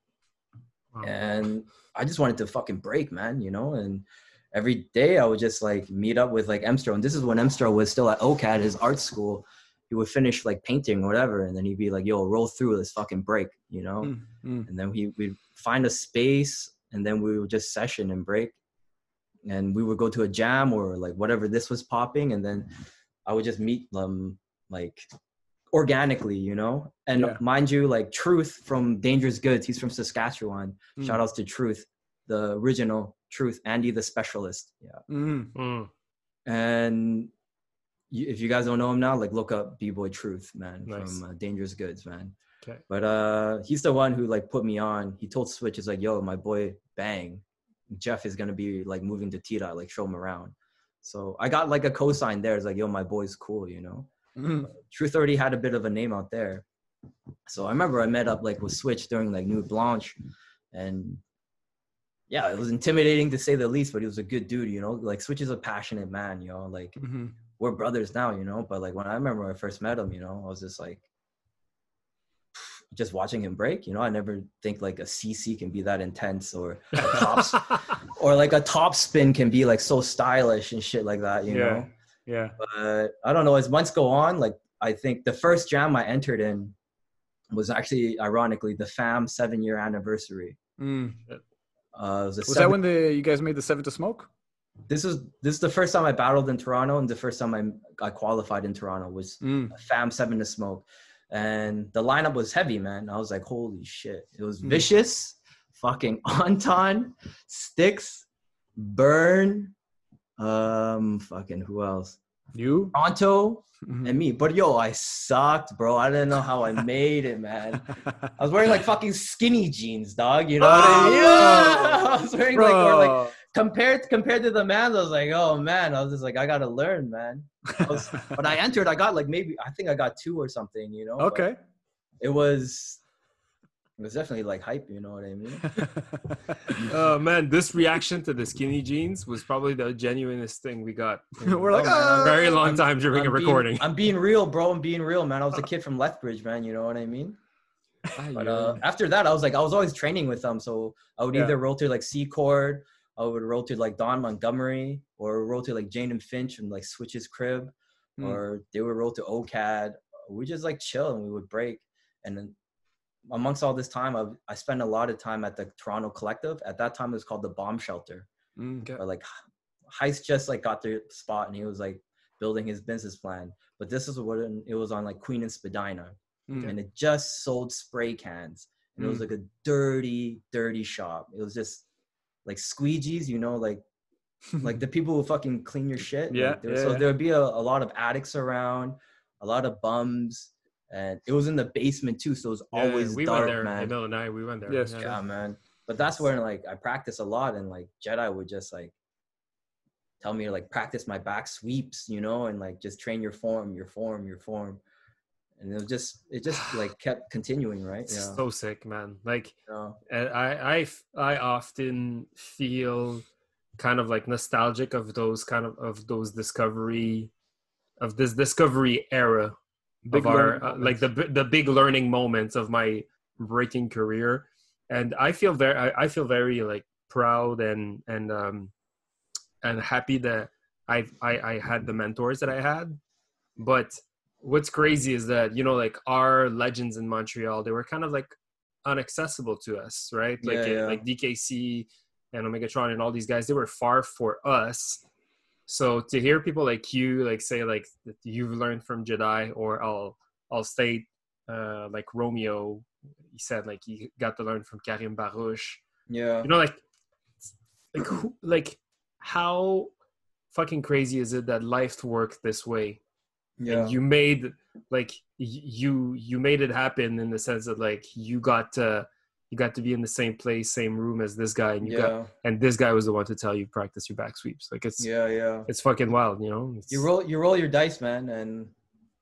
Wow. and I just wanted to fucking break, man. You know, and every day I would just like meet up with like Emstro, and this is when Emstro was still at OCAD, his art school. He would finish like painting or whatever, and then he'd be like, "Yo, roll through this fucking break," you know Mm, mm. and then we we'd find a space and then we would just session and break and we would go to a jam or like whatever this was popping and then i would just meet them like organically you know and Yeah. mind you like truth from dangerous goods he's from saskatchewan Mm. shout outs to truth the original truth andy the specialist yeah Mm. Mm. and you, if you guys don't know him now like look up b-boy truth man Nice. from uh, dangerous goods man. Okay. but uh he's the one who like put me on. He told switch is like yo my boy bang. Jeff is gonna be like moving to T dot like show him around. So i got like a cosign there. It's like yo my boy's cool you know? Mm. truth already had a bit of a name out there. So i remember i met up like with switch during like Nuit Blanche. And yeah it was intimidating to say the least but he was a good dude you know? Like switch is a passionate man you know? Like Mhm. We're brothers now, you know. But like when I remember when I first met him, you know, I was just like, just watching him break. You know, I never think like a CC can be that intense, or a top, or like a top spin can be like so stylish and shit like that. You Yeah. know. Yeah. But I don't know. As months go on, like I think the first jam I entered in was actually ironically the FAM seven year anniversary. Mm. Uh, was Was seven- that when the you guys made the seven to smoke? This is this is the first time I battled in Toronto and the first time I I qualified in Toronto was Mm. Fam Seven to Smoke, and the lineup was heavy, man. I was like, holy shit! It was Mm. vicious, fucking Anton, Sticks, Burn, um, fucking who else? You? Pronto Mhm. and me. But yo, I sucked, bro. I didn't know how I made it, man. I was wearing like fucking skinny jeans, dog. You know what I mean? Oh, Yeah! I was wearing like, or like Bro. Compared compared to the man, I was like, oh man, I was just like, I gotta learn, man. was- When I entered, I got like maybe I think I got two or something, you know. but okay. It was it was definitely like hype, you know what I mean? oh man, this reaction to the skinny jeans was probably the genuinest thing we got. We're like, Oh, man, a very long I'm- time during a I'm being- recording. I'm being real, bro. I'm being real, man. I was a kid from Lethbridge, man. You know what I mean? But uh, after that, I was like, I was always training with them. So I would Yeah. either roll to like Secord, I would roll to like Don Montgomery, or roll to like Jane and Finch and like Switch's crib, Mm. or they would roll to OCAD. We just like chill and we would break. And then amongst all this time, I, I spent a lot of time at the Toronto Collective. At that time, it was called the Bomb Shelter. Mm. Okay. But like Heist just like got the spot and he was like building his business plan. But this is what it it was on like Queen and Spadina Mm. and it just sold spray cans. And it was Mm. like a dirty, dirty shop. It was just like squeegees, you know, like like the people who fucking clean your shit. Yeah, Like, there- yeah, so yeah. there would be a, a lot of addicts around, a lot of bums, and it was in the basement too. So it was Yeah, always we dark, went there. man. Emil and I, we went there. Yes, yeah. Yeah, man. But that's where like I practice a lot, and like Jedi would just like tell me to like practice my back sweeps, you know, and like just train your form, your form, your form. And it was just it just like kept continuing, right? Yeah. so sick, man. Like Yeah. and I, I I often feel kind of like nostalgic of those kind of of those discovery of this discovery era Big of our uh, like the the big learning moments of my breaking career and i feel very I, I feel very like proud and and um and happy that i i i had the mentors that i had but what's crazy is that you know like our legends in montreal they were kind of like inaccessible to us right like Yeah, yeah. like dkc and omegatron and all these guys they were far for us so to hear people like you like say like that you've learned from Jedi or I'll I'll state uh like Romeo he said like he got to learn from Karim Barouche Yeah. you know like like who, like how fucking crazy is it that life worked this way Yeah. and you made like you you made it happen in the sense that like you got to you got to be in the same place same room as this guy and you got and this guy was the one to tell you practice your back sweeps like it's Yeah. Yeah. it's fucking wild you know It's- You roll you roll your dice, man, and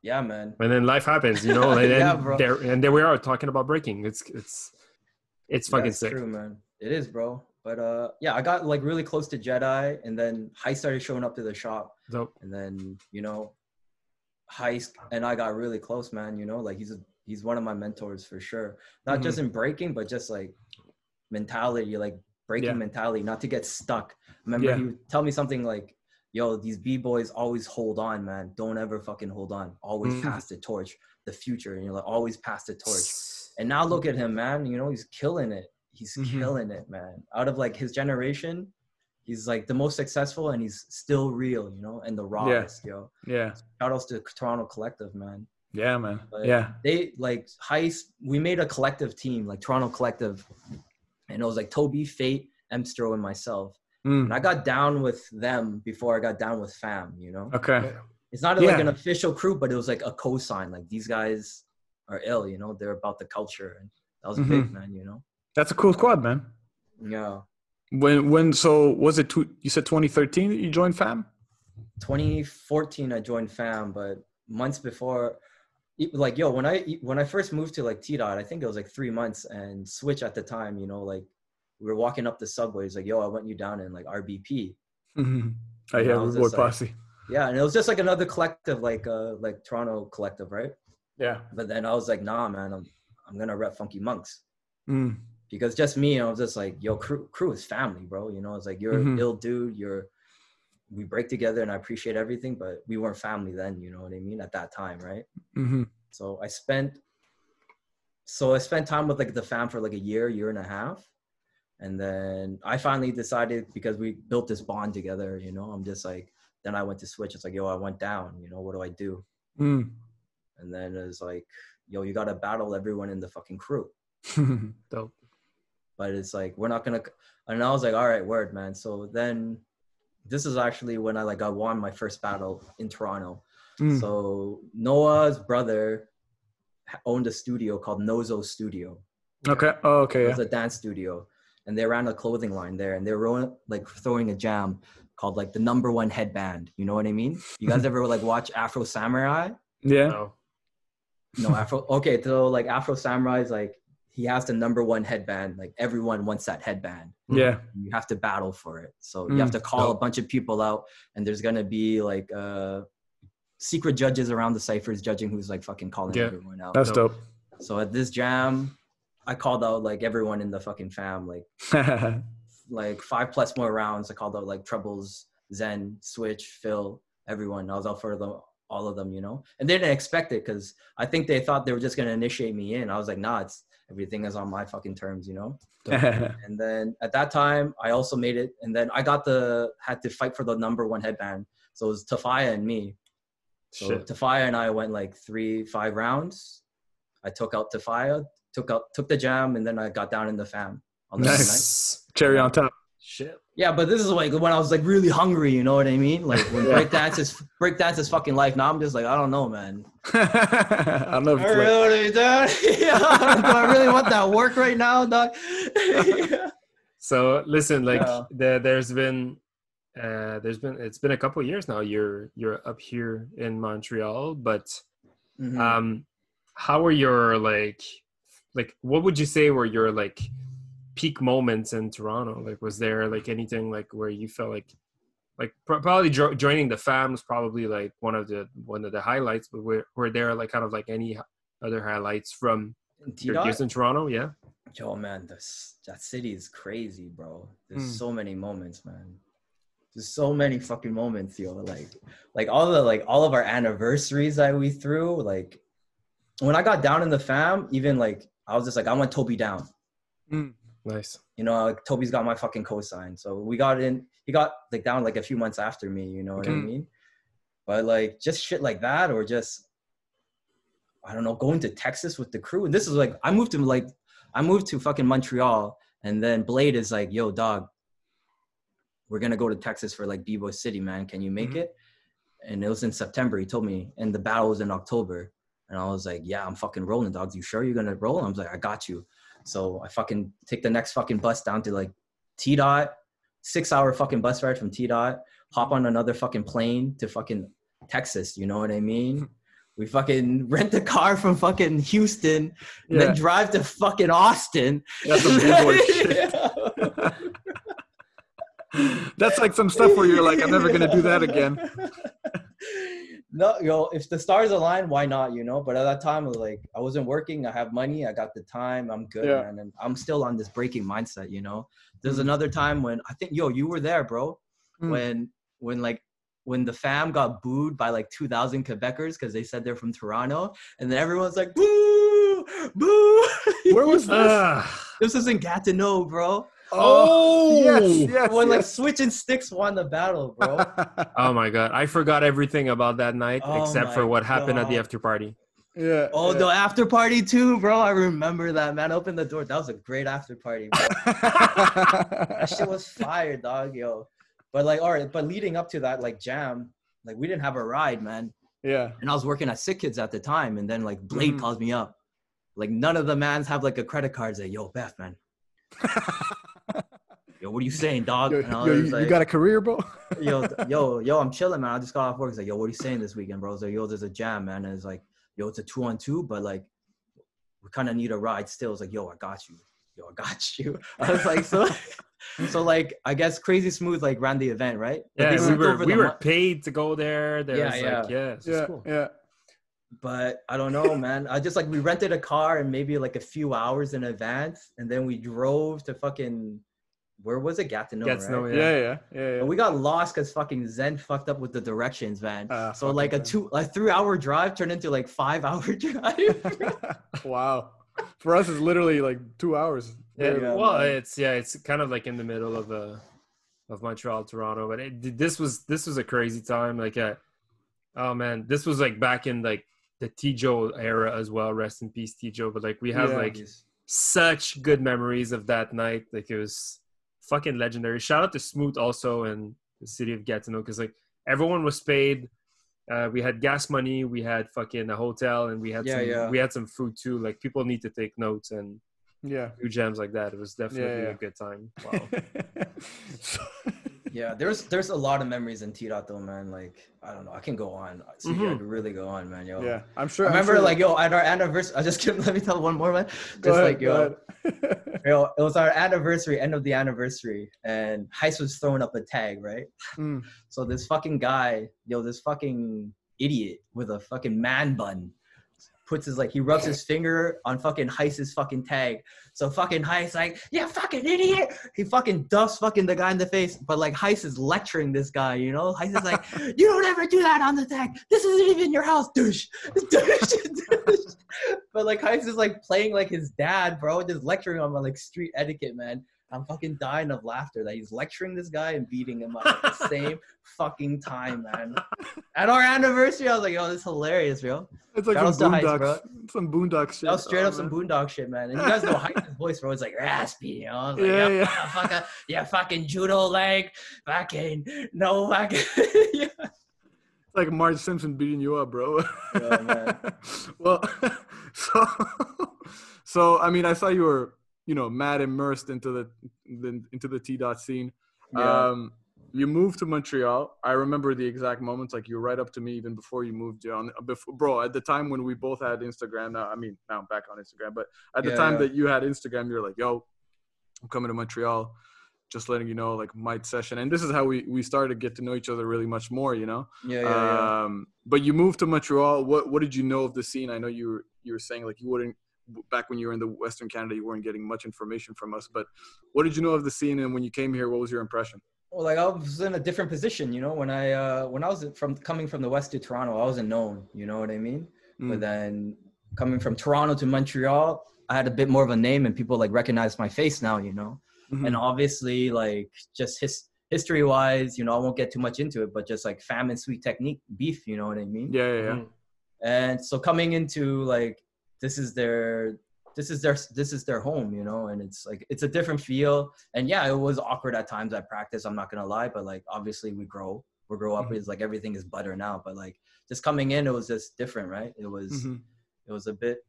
yeah, man. and then life happens you know and then Yeah, bro. there and there we are talking about breaking it's it's it's fucking That's sick true, man. It is, bro. But uh, yeah, I got like really close to Jedi, and then Heist started showing up to the shop, dope and then you know, Heist and I got really close, man. You know, like he's a, he's one of my mentors for sure. Not just in breaking, but just like mentality, like breaking Yeah. mentality, not to get stuck. Remember, Yeah. he would tell me something like, "Yo, these b boys always hold on, man. Don't ever fucking hold on. Always Mhm. pass the torch. The future, and you're like, always pass the torch." And now look at him, man. You know, he's killing it. He's Mhm. killing it, man. Out of like his generation, he's like the most successful and he's still real, you know, and the rawest, yo. yeah Shout outs to Toronto Collective, man. yeah man But yeah They like Heist, we made a collective team, like Toronto Collective. And it was like Toby, Fate, Emstro, and myself. Mm, And I got down with them before I got down with fam, you know? okay It's not like Yeah. an official crew, but it was like a cosign. Like these guys are ill, you know, they're about the culture. And that was big, Mhm. man, you know? that's a cool squad man Yeah. When when so was it two, you said 2013 that you joined fam 2014 I joined fam, but months before like yo, when I when I first moved to like T dot, I think it was like three months and switch at the time, you know, like we were walking up the subway, it's like, yo, I want you down in like RBP. Mhm. I hear Rude like- Posse. Yeah, and it was just like another collective, like uh like Toronto collective, right? Yeah. But then I was like, nah, man, I'm I'm gonna rep Funky Monks. Mm. Because just me, I was just like, yo, crew crew is family, bro. You know, it's like you're Mhm. an ill dude, you're we break together and I appreciate everything, but we weren't family then, you know what I mean? At that time, right? hmm So I spent so I spent time with like the fam for like a year, year and a half. And then I finally decided because we built this bond together, you know, I'm just like then I went to switch. It's like, yo, I went down, you know, what do I do? Mm. And then it's like, yo, you gotta battle everyone in the fucking crew. dope But it's like we're not gonna and I was like, all right, word, man. So then this is actually when I like I won my first battle in Toronto. Mm. So Noah's brother owned a studio called Nozo Studio. okay. Oh, okay. It Yeah. was a dance studio, and they ran a clothing line there, and they were rolling- like throwing a jam called like the number one headband. You know what I mean? You guys ever like watch Afro Samurai? Yeah. no. No, Afro. Okay, so like Afro Samurai is like he has the number one headband. Like everyone wants that headband. Yeah. You have to battle for it. So you have Mm, to call a bunch of people out, and there's gonna be like uh secret judges around the ciphers judging who's like fucking calling Yeah. everyone out. That's dope. So at this jam, I called out like everyone in the fucking fam, like like five plus more rounds. I called out like Troubles, Zen, Switch, Phil, everyone. I was out for the, all of them, you know. And they didn't expect it because I think they thought they were just gonna initiate me in. I was like, nah, it's everything is on my fucking terms, you know. And then at that time, I also made it. And then I got the had to fight for the number one headband. So it was Tafaya and me. So Shit. Tafaya and I went like three, five rounds. I took out Tafaya, took out took the jam, and then I got down in the fam on the night. nice. Cherry on top. Shit. Yeah, but this is like when I was like really hungry, you know what I mean? Like when Yeah. breakdance is breakdance is fucking life. Now I'm just like, I don't know, man. I don't know if I it's like, really do. yeah. Do I really want that work right now, dog? So listen, like Yeah. there, there's been uh, there's been it's been a couple years now. You're you're up here in Montreal, but Mhm. um, how are your like like what would you say were your like peak moments in Toronto? Like, was there like anything like where you felt like like probably jo- joining the fam was probably like one of the one of the highlights, but were, were there like kind of like any other highlights from your years in Toronto? Yeah. Yo, man, this that city is crazy, bro. There's Mm. so many moments, man. There's so many fucking moments, yo. Like, like all the like all of our anniversaries that we threw. Like, when I got down in the fam, even like I was just like, I want Toby down. Mm. Nice. You know, like Toby's got my fucking cosign. So we got in. He got like down like a few months after me. You know what I Mhm. mean? But like just shit like that, or just I don't know, going to Texas with the crew. And this is like I moved to like I moved to fucking Montreal, and then Blade is like, "Yo, dog, we're gonna go to Texas for like B-Boy City, man. Can you make Mhm. it?" And it was in September. He told me, and the battle was in October. And I was like, "Yeah, I'm fucking rolling, dogs. You sure you're gonna roll?" I was like, "I got you." So I fucking take the next fucking bus down to like T dot, six hour fucking bus ride from T dot, hop on another fucking plane to fucking Texas. You know what I mean? We fucking rent a car from fucking Houston, and Yeah. then drive to fucking Austin. That's some b-boy shit. That's like some stuff where you're like, I'm never gonna do that again. No, yo, if the stars align, why not? You know. But at that time, I was like, I wasn't working. I have money. I got the time. I'm good, Yeah. man. And I'm still on this breaking mindset. You know. There's Mhm. another time when I think, yo, you were there, bro. Mm. When when like when the fam got booed by like 2,000 Quebecers because they said they're from Toronto, and then everyone's like, boo, boo. Where was this? Ah. this was in Gatineau, bro. Oh, yes, Oh! yes, when like yes. Switch and Sticks won the battle, bro. oh my god, I forgot everything about that night Oh except for what happened at the after party. yeah. Oh, yeah. the after party too, bro. I remember that, man. Open the door. That was a great after party, bro. that shit was fire, dog, yo. But like, all right, but leading up to that, like jam, like we didn't have a ride, man. yeah. And I was working at Sick Kids at the time, and then like Blade Mhm. calls me up. Like none of the mans have like a credit card. Say, yo, Beth, man. Yo, what are you saying, dog? Yo, yo, you, like, you got a career, bro? yo, yo, yo, I'm chilling, man. I just got off work. He's like, yo, what are you saying this weekend, bro? I was like, yo, there's a jam, man. And it's like, yo, it's a two on two, but like, we kind of need a ride still. It's like, yo, I got you. Yo, I got you. I was like, so, so like, I guess Crazy Smooth like ran the event, right? But Yeah, we were we were mo- paid to go there. There Yeah, was yeah. like, yeah, Yeah, cool. yeah. but I don't know, man. I just like we rented a car and maybe like a few hours in advance, and then we drove to fucking where was it? Gatineau, Gatineau, right? Yeah. Yeah, yeah, yeah, yeah. We got lost because fucking Zen fucked up with the directions, man. Ah, so fucking like a two, a three hour drive turned into like five hour drive. wow. For us, it's literally like two hours. Yeah, Yeah, well, man. it's yeah, it's kind of like in the middle of uh of Montreal, Toronto. But it, this was this was a crazy time. Like, uh, oh man, this was like back in like the Tijo era as well. Rest in peace, Tijo. But like, we have Yeah. like such good memories of that night. Like, it was fucking legendary. Shout out to Smooth also and the city of Gatineau because like everyone was paid. Uh, we had gas money, we had fucking a hotel, and we had Yeah, some, yeah. we had some food too. Like people need to take notes and Yeah. do jams like that. It was definitely yeah. a good time. Wow. Yeah, there's there's a lot of memories in T dot though, man. Like I don't know, I can go on. See, Mhm. I could really go on, man. Yo, yeah, I'm sure. I I'm remember sure- like yo at our anniversary. I just let me tell one more, man. Just ahead, like yo, yo, it was our anniversary, end of the anniversary, and Heist was throwing up a tag, right? Mm. So this fucking guy, yo, this fucking idiot with a fucking man bun puts his like he rubs his finger on fucking Heist's fucking tag. So fucking Heist like, yeah, fucking idiot. He fucking duffs fucking the guy in the face. But like Heist is lecturing this guy, you know? Heist is like, you don't ever do that on the tag. This isn't even your house, douche. douche, douche. But like Heist is like playing like his dad, bro, just lecturing him on like street etiquette, man. I'm fucking dying of laughter that he's lecturing this guy and beating him up at the same fucking time, man. At our anniversary, I was like, yo, this is hilarious, bro. It's like Shout some outs to Heist, boondocks, some boondock shit. That was straight Oh, up some man. boondock shit, man. And you guys know Heist's voice, bro. It's like raspy, you know? I was like, Yeah, yeah, yeah. Fucking, yeah, fucking judo leg, fucking, no, fucking, yeah. It's like Marge Simpson beating you up, bro. Yeah, man. well, so so I mean, I saw you were you know mad immersed into the, the into the T dot scene. Yeah. Um, you moved to Montreal. I remember the exact moments. Like you're right up to me even before you moved. You know, before, bro. At the time when we both had Instagram. Now, I mean, now I'm back on Instagram. But at the Yeah, time yeah. that you had Instagram, you're like, "Yo, I'm coming to Montreal." Just letting you know, like my session, and this is how we we started to get to know each other really much more. You know. Yeah, yeah, yeah. Um, but you moved to Montreal. What what did you know of the scene? I know you were you were saying like you wouldn't back when you were in the Western Canada, you weren't getting much information from us. But what did you know of the scene? And when you came here, what was your impression? Well, like I was in a different position, you know. When I uh when I was from coming from the west to Toronto, I wasn't known. You know what I mean? But Mm. then coming from Toronto to Montreal, I had a bit more of a name, and people like recognized my face now. You know. Mhm. and obviously like just his history wise you know i won't get too much into it but just like famine sweet technique beef you know what i mean yeah, yeah, yeah. Mm. and so coming into like this is their this is their this is their home you know and it's like it's a different feel and yeah it was awkward at times at practice i'm not gonna lie but like obviously we grow we grow up Mhm. it's like everything is butter now but like just coming in it was just different right it was Mhm. it was a bit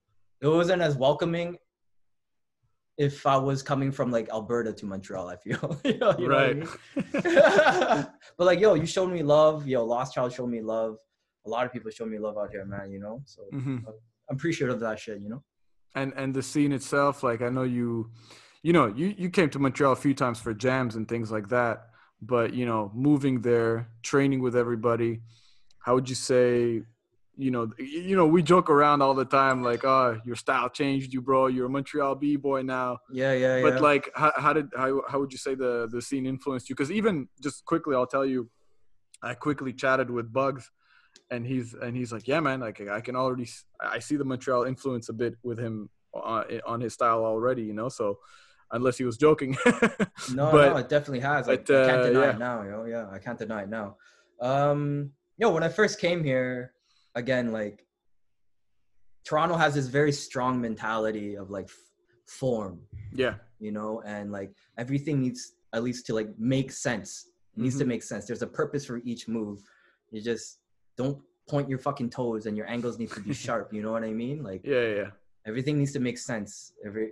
it wasn't as welcoming if I was coming from like Alberta to Montreal, I feel. you know, you know I right. mean? but like, yo, you showed me love. Yo, Lost Child showed me love. A lot of people showed me love out here, man. You know, so Mhm. I'm appreciative of that shit. You know. And and the scene itself, like I know you, you know, you you came to Montreal a few times for jams and things like that. But you know, moving there, training with everybody, how would you say? You know, you know, we joke around all the time, like, "Oh, your style changed, you bro. You're a Montreal b boy now." Yeah, yeah, yeah. but yeah. like how, how did how, how would you say the the scene influenced you because even just quickly i'll tell you i quickly chatted with bugs and he's and he's like yeah man like i can already I see the montreal influence a bit with him on, on his style already you know so unless he was joking no, but- no, it definitely has. But, I can't uh, deny yeah. it now, yo. Yeah, I can't deny it now. Um, yo, when I first came here, again, like Toronto has this very strong mentality of like f- form, yeah you know, and like everything needs at least to like make sense. It needs to Mhm. make sense. There's a purpose for each move. You just don't point your fucking toes and your angles need to be sharp. You know what I mean? Like yeah yeah, yeah everything needs to make sense. Every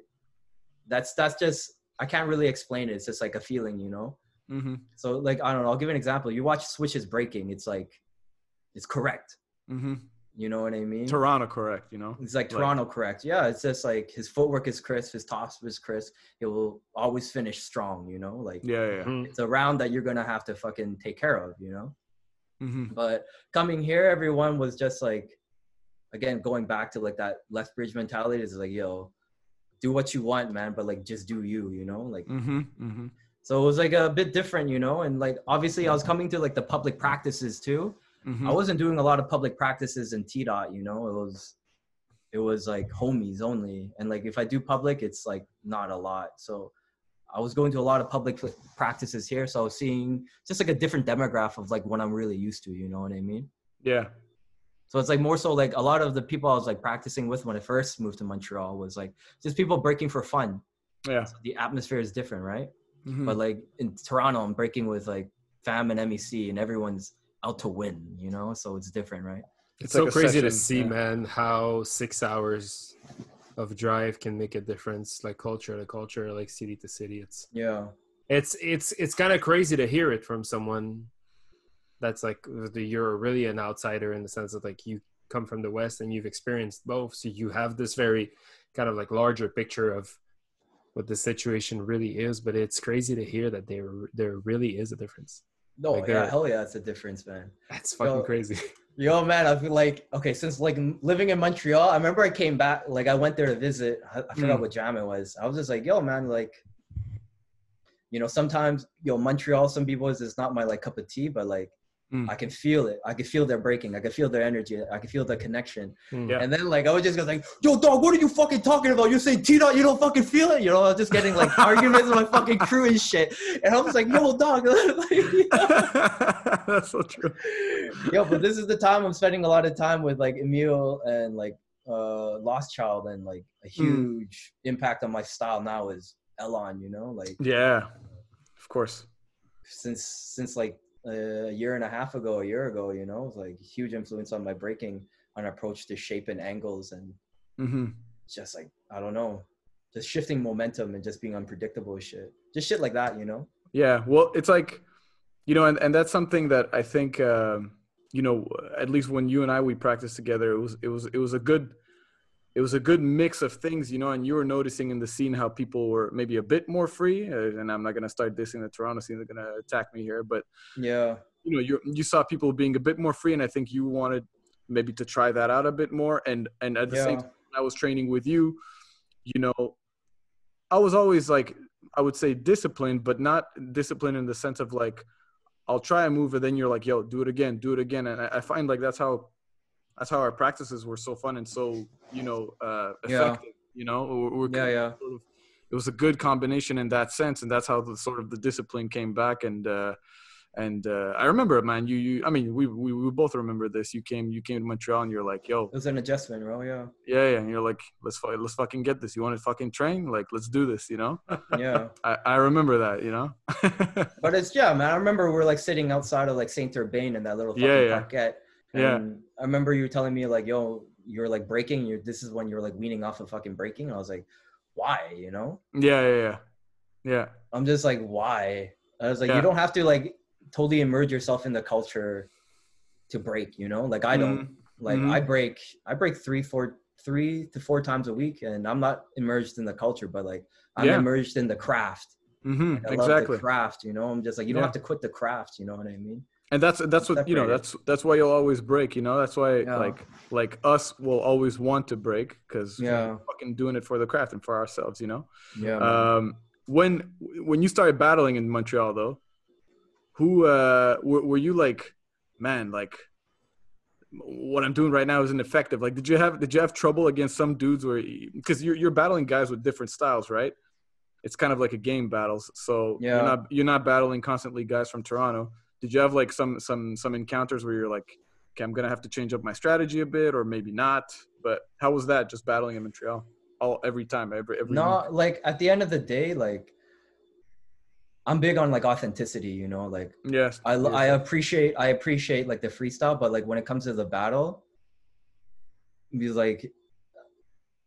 that's that's just I can't really explain it. It's just like a feeling, you know. mm-hmm. So like I don't know. I'll give an example. You watch switches breaking. It's like it's correct. Mm-hmm. You know what I mean? toronto correct you know It's like Like- Toronto correct. Yeah, it's just like his footwork is crisp, his toss is crisp. He will always finish strong, you know? Like yeah yeah Mm. it's a round that you're gonna have to fucking take care of, you know? Mm-hmm. But coming here, everyone was just like again, going back to like that Lethbridge mentality is like, yo, do what you want, man, but like just do you, you know? Like Mm-hmm. Mm-hmm. so it was like a bit different, you know? And like obviously I was coming to like the public practices too. Mm-hmm. I wasn't doing a lot of public practices in T dot, you know. It was it was like homies only. And like if I do public, it's like not a lot. So I was going to a lot of public practices here. So I was seeing just like a different demographic of like what I'm really used to, you know what I mean? yeah So it's like more so like a lot of the people I was like practicing with when I first moved to Montreal was like just people breaking for fun. yeah So the atmosphere is different, right? Mhm. But like in Toronto, I'm breaking with like fam and MEC and everyone's out to win, you know? So it's different, right? It's, It's like so a crazy to see, yeah. man, how six hours of drive can make a difference, like culture to culture, like city to city. It's Yeah. it's it's it's kind of crazy to hear it from someone that's like the, you're really an outsider in the sense that like you come from the west and you've experienced both so you have this very kind of like larger picture of what the situation really is but it's crazy to hear that there there really is a difference No, Like yeah, hell yeah, it's a difference, man. that's fucking Yo, crazy Yo, man, I feel like okay, since like living in Montreal, I remember I came back, like I went there to visit. I, I forgot Mm. what jam it was. I was just like, yo, man, like, you know, sometimes yo, Montreal, some people is it's not my like cup of tea, but like Mm. I can feel it. I can feel their breaking. I can feel their energy. I can feel the connection. Mm. Yeah. And then like I was just go like, yo, dog, what are you fucking talking about? You're saying T dot, you don't fucking feel it. You know, I was just getting like arguments with my fucking crew and shit. And I was like, yo, dog, like, that's so true yo, but this is the time I'm spending a lot of time with like Emil and like uh Lost Child and like a huge impact on my style now is Elon, you know, like yeah of course since since like a year and a half ago, a year ago, you know, like huge influence on my breaking on approach to shape and angles and mm-hmm. just like I don't know, just shifting momentum and just being unpredictable shit. Just shit like that, you know? Yeah, well, it's like you know, and and that's something that I think. Um, you know, at least when you and I we practiced together, it was it was it was a good it was a good mix of things, you know, and you were noticing in the scene how people were maybe a bit more free. Uh, and I'm not gonna start dissing the Toronto scene; they're gonna attack me here, but Yeah. you know, you you saw people being a bit more free, and I think you wanted maybe to try that out a bit more. And and at the same time, I was training with you, you know, I was always like I would say disciplined, but not disciplined in the sense of like I'll try a move and then you're like, yo, do it again, do it again. And I, I find like that's how that's how our practices were so fun and so you know uh, Yeah. effective. You know, we're, we're Yeah, yeah. Sort of, it was a good combination in that sense, and that's how the sort of the discipline came back. And uh, and uh, I remember, man, you you I mean, we, we we both remember this. You came you came to Montreal and you're like, yo, It was an adjustment, bro. Yeah. yeah, yeah, and you're like, let's let's fucking get this. You want to fucking train? Like, let's do this. You know. Yeah. I, I remember that, you know. But it's yeah, man. I remember we are like sitting outside of like Saint Urbain in that little fucking Yeah, yeah. parquet. Yeah. And I remember you telling me like, yo, you're like breaking. You're this is when you're like weaning off of fucking breaking. And I was like, why? You know? yeah, yeah, yeah, yeah. I'm just like, why? I was like, Yeah. you don't have to like totally immerse yourself in the culture to break. You know? Like I don't. Mhm. Like Mhm. I break. I break three, four, three to four times a week, and I'm not immersed in the culture, but like I'm Yeah. immersed in the craft. Mm-hmm. I Exactly. love the craft. You know? I'm just like, you don't Yeah. have to quit the craft. You know what I mean? And that's that's what you know that's that's why you'll always break you know that's why Yeah. like like us will always want to break because Yeah. fucking doing it for the craft and for ourselves you know Yeah. um when when you started battling in montreal though who uh were, were you like man like what i'm doing right now is ineffective like did you have did you have trouble against some dudes where because you're, you're battling guys with different styles right it's kind of like a game battles so Yeah. you're not you're not battling constantly guys from toronto did you have like some some some encounters where you're like okay i'm gonna have to change up my strategy a bit or maybe not but how was that just battling in montreal all every time every every no, week? like at the end of the day, like I'm big on like authenticity. You know, like yes I lo- I appreciate I appreciate like the freestyle, but like when it comes to the battle, be like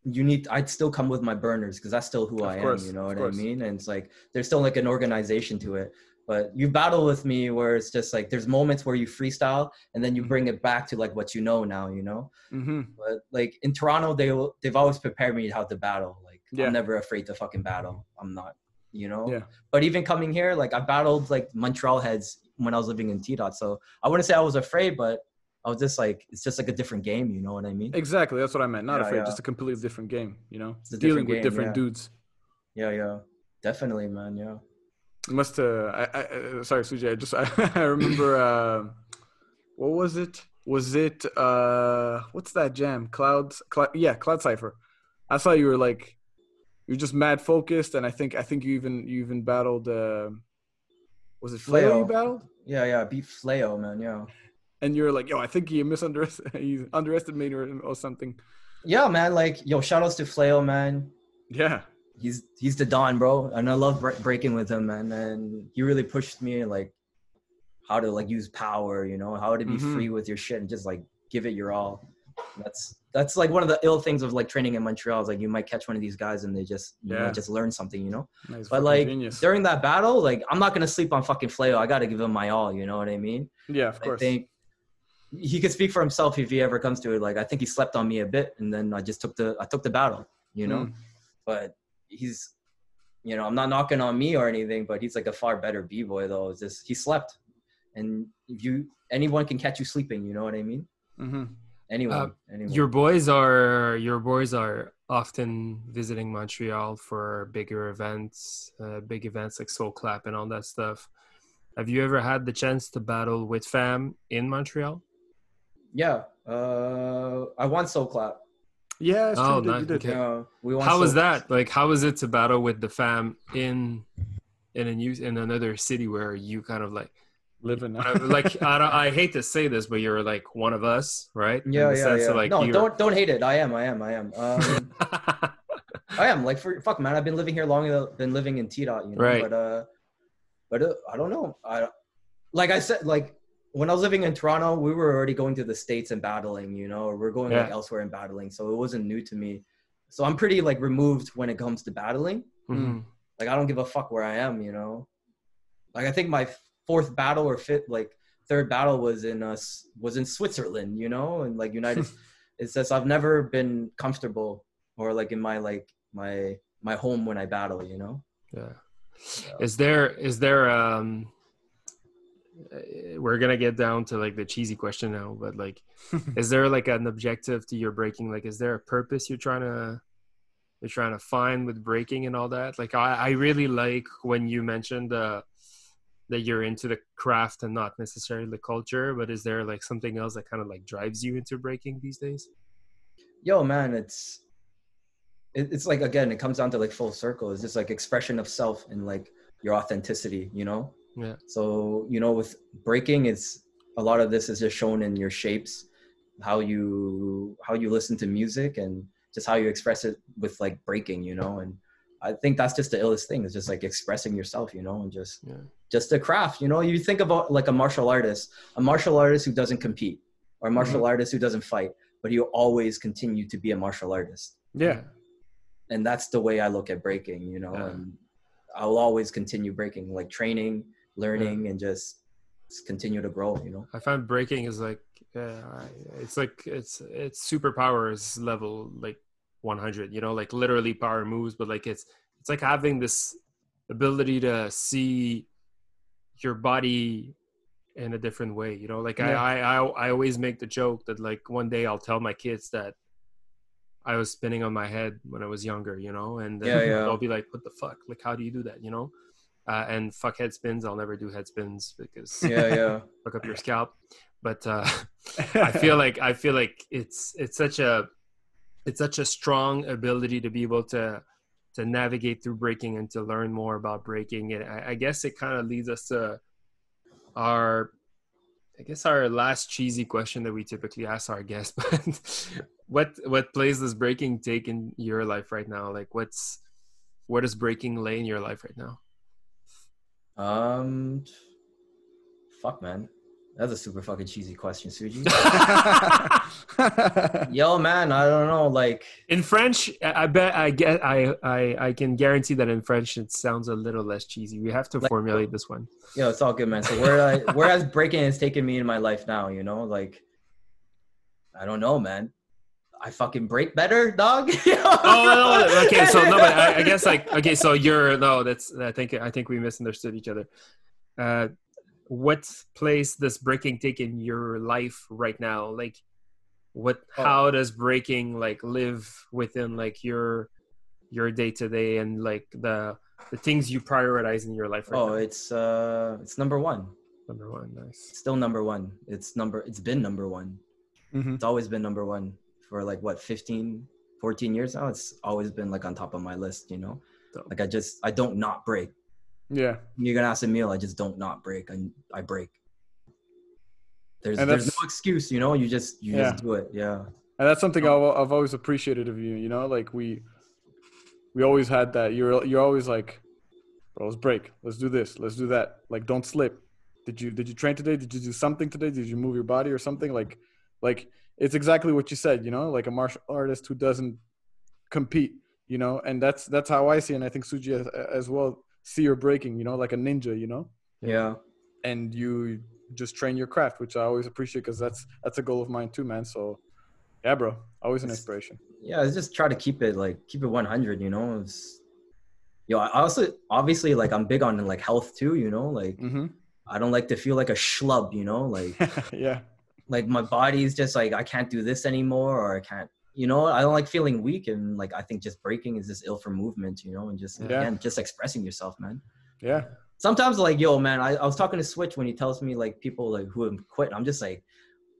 you need I'd still come with my burners because that's still who Of I course, am, you know what course. I mean? And it's like there's still like an organization to it. But you battle with me where it's just like there's moments where you freestyle and then you Mhm. bring it back to like what you know now, you know? mm-hmm. But like in Toronto, they will- they've always prepared me how to battle. Like Yeah. I'm never afraid to fucking battle. I'm not, you know. Yeah. But even coming here, like I battled like Montreal heads when I was living in T dot. So I wouldn't say I was afraid, but I was just like it's just like a different game. You know what I mean? Exactly, that's what I meant. Not Yeah, afraid, yeah. just a completely different game. You know, It's a dealing different with different dudes. Yeah, yeah, definitely, man. Yeah. You must. Uh, I, I, uh, sorry, Suji. I just I, I remember. Uh, what was it? Was it uh, what's that jam? Clouds. Cloud, yeah, Cloud Cipher. I saw you were like, you're just mad focused, and I think I think you even you even battled. Uh, was it Fleo you battled? Yeah, yeah. Beat Fleo, man. Yeah. And you're like, yo, I think he misunderestimated, he underestimated or, or something. Yeah, man. Like, yo, shout outs to Fleo, man. Yeah. He's he's the don bro and i love bre- breaking with him man and he really pushed me like how to like use power you know how to be Mhm. free with your shit and just like give it your all that's that's like one of the ill things of like training in montreal is like you might catch one of these guys and they just Yeah. just learn something you know Nice but like genius. during that battle like i'm not gonna sleep on fucking Fleo. i gotta give him my all you know what i mean yeah, of course. i think he could speak for himself if he ever comes to it like i think he slept on me a bit and then i just took the i took the battle you know Mm. but he's you know i'm not knocking on me or anything but he's like a far better b-boy though it's just he slept and if you anyone can catch you sleeping you know what i mean hmm anyone, Uh, anyone. Your boys are your boys are often visiting Montreal for bigger events, uh, big events like Soul Clap and all that stuff. Have you ever had the chance to battle with fam in Montreal? yeah uh i won soul clap Yeah, it's true. Oh, you did, nice. Okay. yeah we won How was that? Like, how was it to battle with the fam in in a new in another city where you kind of like Living I- like I, don't, I hate to say this, but you're like one of us, right? In yeah the yeah, sense yeah. of, like, no you're- don't don't hate it i am i am i am um I am like for fuck man. I've been living here longer than living in T dot, you know. Right. But uh, but uh, I don't know. I like I said like when I was living in Toronto, we were already going to the states and battling, you know, or we're going like elsewhere and battling, so it wasn't new to me. So I'm pretty like removed when it comes to battling. Mhm. Like I don't give a fuck where I am, you know. Like I think my fourth battle or fifth, like third battle was in us was in Switzerland, you know, and like United. it's just I've never been comfortable or like in my like my my home when I battle, you know. Yeah. Is there is there um uh, we're gonna get down to like the cheesy question now, but like is there like an objective to your breaking? Like is there a purpose you're trying to you're trying to find with breaking and all that? Like I, I really like when you mentioned uh that you're into the craft and not necessarily the culture, but is there like something else that kind of like drives you into breaking these days? Yo, man, it's it's like again, it comes down to like full circle. It's just like expression of self and like your authenticity, you know. Yeah. So you know, with breaking, it's a lot of this is just shown in your shapes, how you how you listen to music, and just how you express it with like breaking, you know. And I think that's just the illest thing. It's just like expressing yourself, you know, and just Yeah. just a craft. You know, you think about like a martial artist, a martial artist who doesn't compete, or a martial mm-hmm. artist who doesn't fight, but he'll always continue to be a martial artist Yeah. and that's the way I look at breaking, you know, Yeah. and I'll always continue breaking, like training, learning, and just, continue to grow, you know. I find breaking is like uh, it's like it's it's superpowers level like 100 you know? Like literally power moves but like it's it's like having this ability to see your body in a different way you know? Like Yeah. I, I i always make the joke that like one day i'll tell my kids that i was spinning on my head when i was younger you know? And then Yeah, yeah. they'll be like what the fuck? Like how do you do that? You know uh, and fuck head spins i'll never do head spins because Yeah, yeah. fuck up your scalp. But uh i feel like i feel like it's it's such a it's such a strong ability to be able to to navigate through breaking and to learn more about breaking. And i, I guess it kind of leads us to our i guess our last cheesy question that we typically ask our guests but what what place does breaking take in your life right now? Like what's where does breaking lay in your life right now Um, fuck, man. That's a super fucking cheesy question, Suji. Yo, man, I don't know. Like, In French, I I bet I get I, I I can guarantee that in French it sounds a little less cheesy. We have to Like- formulate this one. yo, it's all good, man. So where I, where has breaking has taken me in my life now? You know, like, I don't know, man. I fucking break better, dog. Oh, no, no, okay. So no, but I, I guess like okay. So you're no. That's I think I think we misunderstood each other. Uh, what place does breaking take in your life right now? Like, what? Oh. How does breaking like live within like your your day to day and like the the things you prioritize in your life right Oh, now? it's uh, it's number one. Number one, nice. Still number one. It's number. It's been number one. Mhm. It's always been number one for like what 15, 14 years now. It's always been like on top of my list. You know, like I just I don't not break. Yeah. You're gonna ask Emil. I just don't not break. I I break. There's And there's no excuse. You know, you just you Yeah. just do it. Yeah. and that's something I've, I've always appreciated of you you know like we we always had that you're you're always like bro let's break let's do this let's do that like don't slip did you did you train today did you do something today did you move your body or something like like it's exactly what you said you know like a martial artist who doesn't compete you know and that's that's how i see it. And i think suji as, as well see your breaking you know like a ninja you know? Yeah. and you just train your craft, which I always appreciate because that's that's a goal of mine too, man. So, yeah, bro, always an It's- inspiration. yeah just try to keep it like keep it 100 you know? It's yo i also obviously like i'm big on like health too you know? Like hmm i don't like to feel like a schlub you know? Like yeah, like my body's just like i can't do this anymore or i can't you know i don't like feeling weak and like i think just breaking is just ill for movement you know and just Yeah. again just expressing yourself man. Yeah, sometimes like yo man I, I was talking to switch when he tells me like people like who have quit i'm just like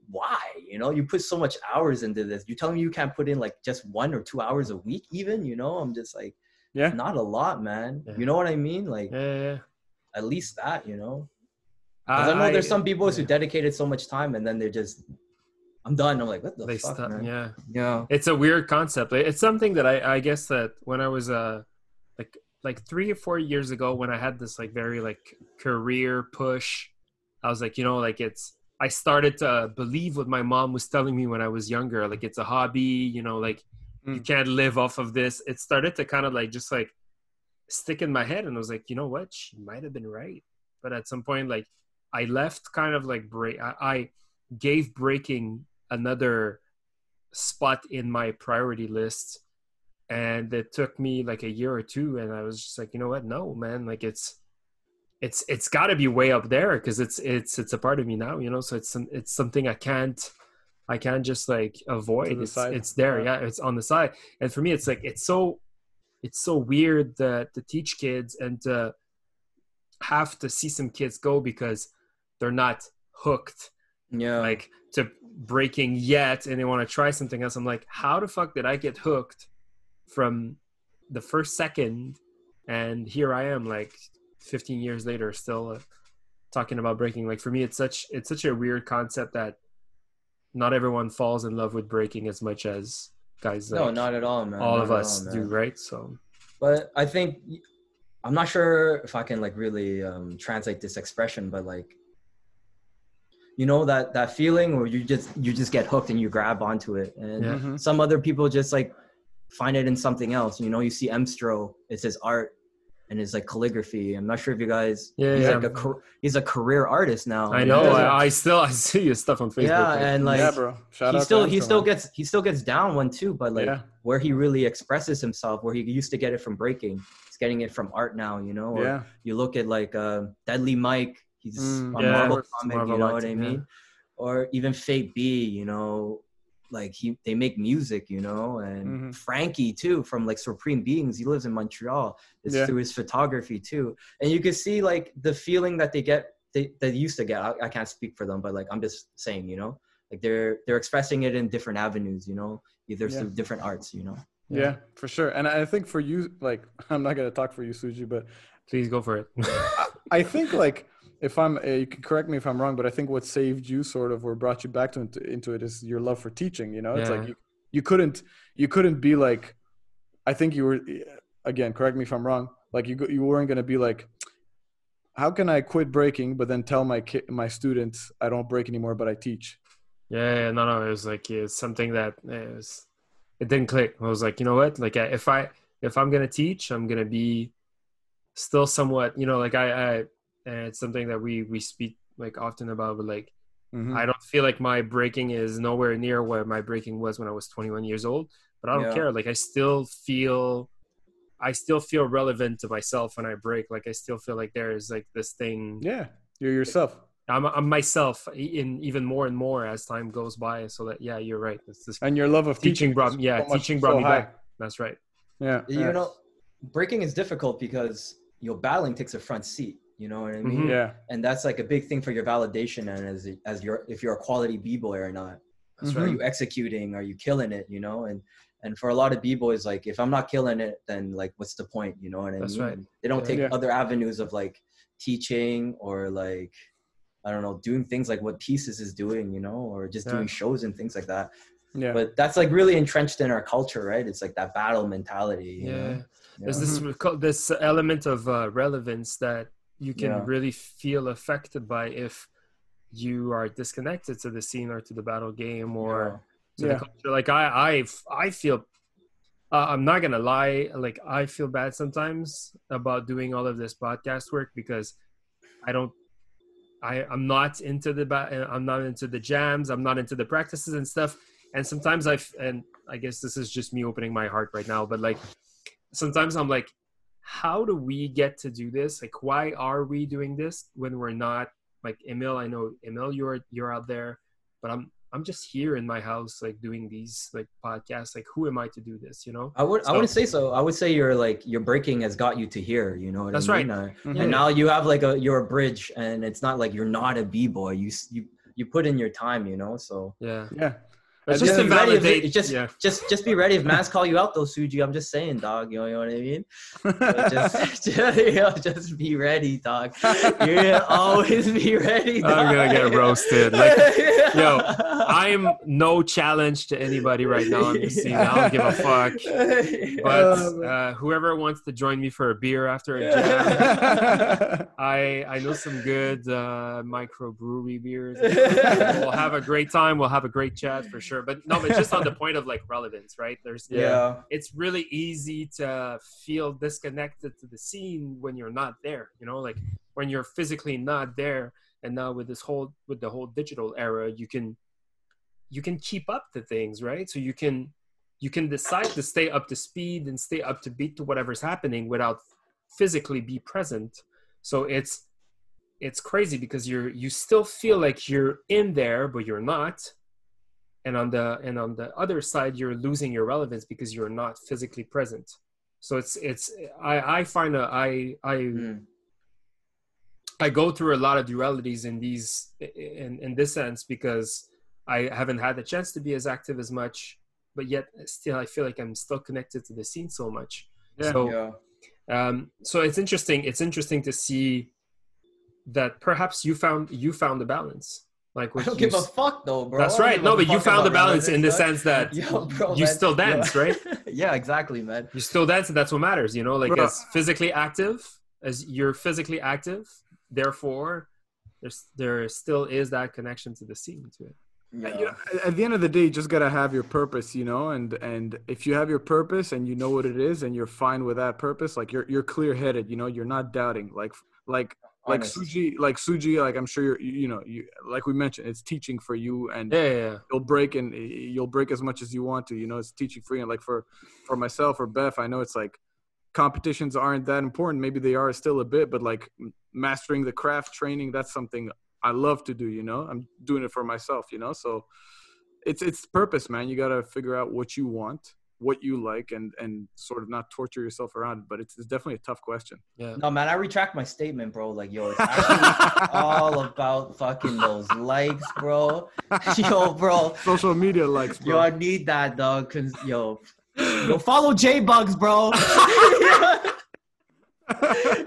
why? You know you put so much hours into this. You tell me you can't put in like just one or two hours a week even? You know i'm just like yeah, not a lot man. Yeah. you know what i mean? Like Yeah, yeah, yeah. at least that you know 'Cause I, know there's some people who dedicated so much time and then they're just i'm done i'm like what the they fuck stop. man Yeah, yeah it's a weird concept. It's something that I, I guess that when I was uh like like three or four years ago when I had this like very like career push, I was like, you know, like it's I started to believe what my mom was telling me when I was younger. Like it's a hobby, you know, like you Mm. can't live off of this. It started to kind of like just like stick in my head and I was like, you know what? She might have been right. but at some point like I left kind of like break. I, I gave breaking another spot in my priority list, and it took me like a year or two, and I was just like, you know what? No, man, like it's it's it's got to be way up there because it's it's it's a part of me now, you know. So it's some it's something I can't I can't just like avoid. It's side. it's there, Yeah. yeah. It's on the side, and for me, it's like it's so it's so weird that to teach kids and to have to see some kids go because they're not hooked Yeah. like to breaking yet and they want to try something else. I'm like how the fuck did i get hooked from the first second? And here i am like 15 years later still uh, talking about breaking. Like for me it's such it's such a weird concept that not everyone falls in love with breaking as much as guys no, like not at all, man. all Not of us all, do right? So But I think I'm not sure if I can like really um, translate this expression, but like you know that that feeling where you just you just get hooked and you grab onto it, and Yeah. Mhm. some other people just like find it in something else. You know, you see Emstro, it's his art and his like calligraphy. I'm not sure if you guys. Yeah, he's yeah. like a he's a career artist now. i know I, I still i see his stuff on facebook yeah, like, and like yeah, bro. Shout he out still he Amsterdam, still man. gets he still gets down one too, but like yeah, where he really expresses himself, where he used to get it from breaking, he's getting it from art now. You know, or yeah, you look at like uh, Deadly Mike, he's Mm, on yeah, Marvel comic, Marvel you know what I yeah. mean? Or even Fate B, you know, like he they make music, you know, and Mhm. Frankie too from like Supreme Beings. He lives in Montreal. It's Yeah. through his photography too, and you can see like the feeling that they get. They, they used to get. I, I can't speak for them, but like I'm just saying, you know, like they're they're expressing it in different avenues, you know, either Yeah. through different arts, you know. yeah, for sure. And I think for you, like, I'm not gonna talk for you, Suji, but please go for it I think like if I'm, uh, you can correct me if I'm wrong, but I think what saved you sort of or brought you back to into, into it is your love for teaching. You know, it's like you, you couldn't you couldn't be like, I think you were again. Correct me if I'm wrong. Like you go- you weren't gonna be like, how can I quit breaking, but then tell my kid my students I don't break anymore, but I teach. Yeah, yeah, no, no, it was like it's something that it, was, it didn't click. I was like, you know what? Like, if I if I'm gonna teach, I'm gonna be still somewhat, you know, like I, I and it's something that we we speak like often about, but like Mhm. I don't feel like my breaking is nowhere near where my breaking was when I was 21 years old. But I don't Yeah. care. Like, I still feel. I still feel relevant to myself when I break. Like I still feel like there is like this thing. yeah, you're yourself. I'm, I'm myself in even more and more as time goes by. So that yeah, you're right. It's this And your love of teaching teaching, brought is yeah so teaching brought so me high. back. That's right. Yeah, You yeah. know, breaking is difficult because your battling takes a front seat. You know what I mean? Mhm. yeah, and that's like a big thing for your validation and as as your if you're a quality b-boy or not That's are you executing are you killing it you know and and for a lot of b-boys like if i'm not killing it then like what's the point you know what i That's mean right. they don't take Yeah. other avenues of like teaching or like i don't know doing things like what pieces is doing you know or just Yeah. doing shows and things like that yeah. but that's like really entrenched in our culture right it's like that battle mentality you Yeah. know? There's Yeah. this this element of uh, relevance that you can Yeah. really feel affected by if you are disconnected to the scene or to the battle game or to Yeah. the culture. Like I, I, I feel. Uh, I'm not gonna lie. Like I feel bad sometimes about doing all of this podcast work because I don't. I I'm not into the ba- I'm not into the jams. I'm not into the practices and stuff. And sometimes I f- and I guess this is just me opening my heart right now. But like sometimes I'm like, how do we get to do this? Like, why are we doing this when we're not like Emil? I know Emil, you're you're out there, but I'm I'm just here in my house, like doing these like podcasts. Like, who am I to do this? You know? I would I wouldn't say so. I would say you're like your breaking has got you to here. You know what That's I right. mean? Uh, Mhm. And now you have like a you're a bridge, and it's not like you're not a b boy. You you you put in your time. You know, so Yeah. yeah. It's just to be ready if validate. just yeah. just just be ready if mans call you out though, Suji. I'm just saying, dog. You know, you know what I mean? Just just, you know, just be ready, dog. You always be ready. Dog. I'm gonna get roasted. Like, yo, I'm no challenge to anybody right now. I'm just saying, I don't give a fuck. But Oh, uh, whoever wants to join me for a beer after a jam, I I know some good uh, microbrewery beers. we'll have a great time. We'll have a great chat for sure. But no, but just on the point of like relevance, right? There's Yeah. it's really easy to feel disconnected to the scene when you're not there you know like when you're physically not there and now with this whole with the whole digital era you can you can keep up to things right so you can you can decide to stay up to speed and stay up to beat to whatever's happening without physically be present so it's it's crazy because you're you still feel like you're in there but you're not and on the and on the other side you're losing your relevance because you're not physically present so it's it's i i find a, i i Mm. i go through a lot of dualities in these in in this sense because i haven't had the chance to be as active as much but yet still i feel like i'm still connected to the scene so much Yeah. so Yeah. um so it's interesting it's interesting to see that perhaps you found you found the balance like I don't give a fuck though, bro. that's right no but you found the balance in the sense that Yo, bro, you man. still dance, Yo. right? yeah, exactly, man. you still dance and that's what matters you know like Bruh. as physically active as you're physically active therefore there's there still is that connection to the scene to it Yeah. you know, at- at the end of the day, you just gotta have your purpose, you know, and and if you have your purpose and you know what it is and you're fine with that purpose, like you're you're clear headed, you know, you're not doubting, like like like Honest. Suji, like Suji, like I'm sure you're, you you know, you like we mentioned, it's teaching for you, and yeah yeah, yeah. you'll break and eh, you'll break as much as you want to, you know, it's teaching for you. And like for for myself or Beth, I know it's like competitions aren't that important. Maybe they are still a bit, but like mastering the craft, training, that's something I love to do. You know, I'm doing it for myself. You know, so it's it's purpose, man. You got to figure out what you want, what you like, and and sort of not torture yourself around it. But it's, it's definitely a tough question. yeah No, man, I retract my statement, bro. Like, yo, it's actually all about fucking those likes, bro. Yo, bro. Social media likes, Yo, bro. I need that, dog. Cause yo, yo, follow J Bugs, bro.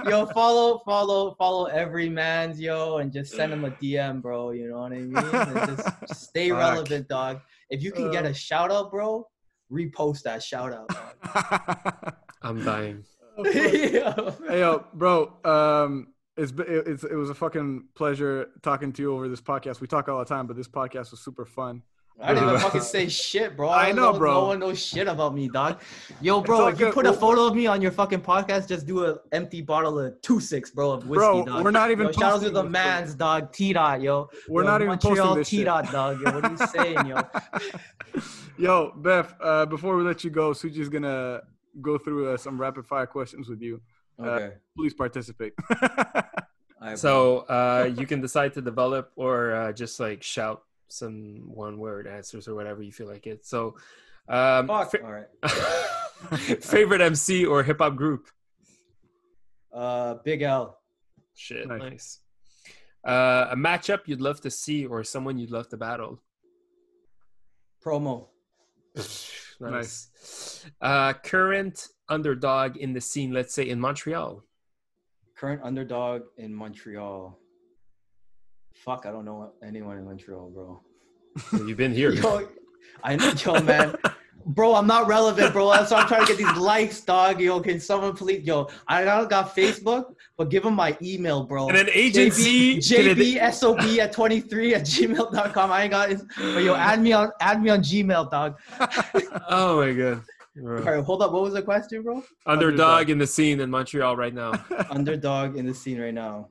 yo, follow, follow, follow every man's yo, and just send him a DM, bro. You know what I mean? And just, just stay Fuck. relevant, dog. If you can get Uh. a shout out, bro, repost that shout out. I'm dying Yo. Hey yo, bro. Um, it's, it's it was a fucking pleasure talking to you over this podcast. We talk all the time, but this podcast was super fun. I didn't even Uh, fucking say shit, bro. I don't know, bro. No one knows shit about me, dog. Yo, bro, if you good. put a photo of me on your fucking podcast, just do an empty bottle of two six, bro, of whiskey, Bro, dog. we're not even Yo, shout out to the this, bro. man's dog, T dot, yo. We're Yo, not even Montreal posting this T shit. dot, dog. Yo, what are you saying, yo? Yo, Beth. Uh, before we let you go, Suji's gonna go through uh, some rapid fire questions with you. Okay. Please participate. So uh you can decide to develop or uh, just like shout some one word answers or whatever you feel like it so um bro. Fuck. fa- All right. favorite mc or hip-hop group Uh, Big L. shit Nice. nice, Uh, a matchup you'd love to see or someone you'd love to battle Promo. nice. Uh, current underdog in the scene, let's say in Montreal. Current underdog in Montreal. Fuck, I don't know anyone in Montreal, bro. You've been here. Yo, I know, yo, man. Bro, I'm not relevant, bro. That's why I'm trying to get these likes, dog. Yo, can someone please? Yo, I don't got Facebook, but give them my email, bro. And an agency. JB, JBSOB at 23 at gmail.com. I ain't got it. But yo, add me on add me on Gmail, dog. Oh my god. Bro. All right, hold up. What was the question, bro? Underdog Underdog. in the scene in Montreal right now. Underdog in the scene right now.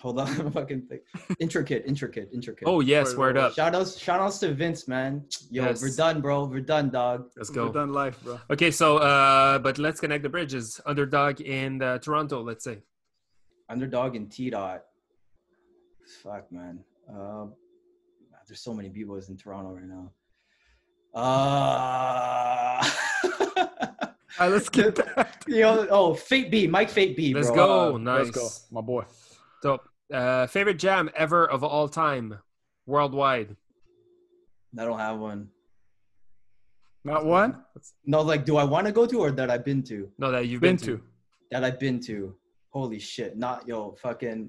Hold on, I'm fucking think. Intricate, intricate, intricate. Oh yes, Word, word up. Shout outs, shout outs to Vince, man. Yo, Yes. we're done, bro. We're done, dog. Let's go. We're done life, bro. Okay, so uh, but let's connect the bridges. Underdog in uh, Toronto, let's say. Underdog and T dot. Fuck, man. Um, there's so many b-boys in Toronto right now. Uh, All right, let's get that. yo, oh, Fate B, Mike Fate B, Let's bro. go. Uh, nice. Let's go, my boy. So, uh, favorite jam ever of all time, worldwide. I don't have one. Not one. No, like, do I want to go to or that I've been to? No, that you've Been been, to. That I've been to. Holy shit! Not yo, fucking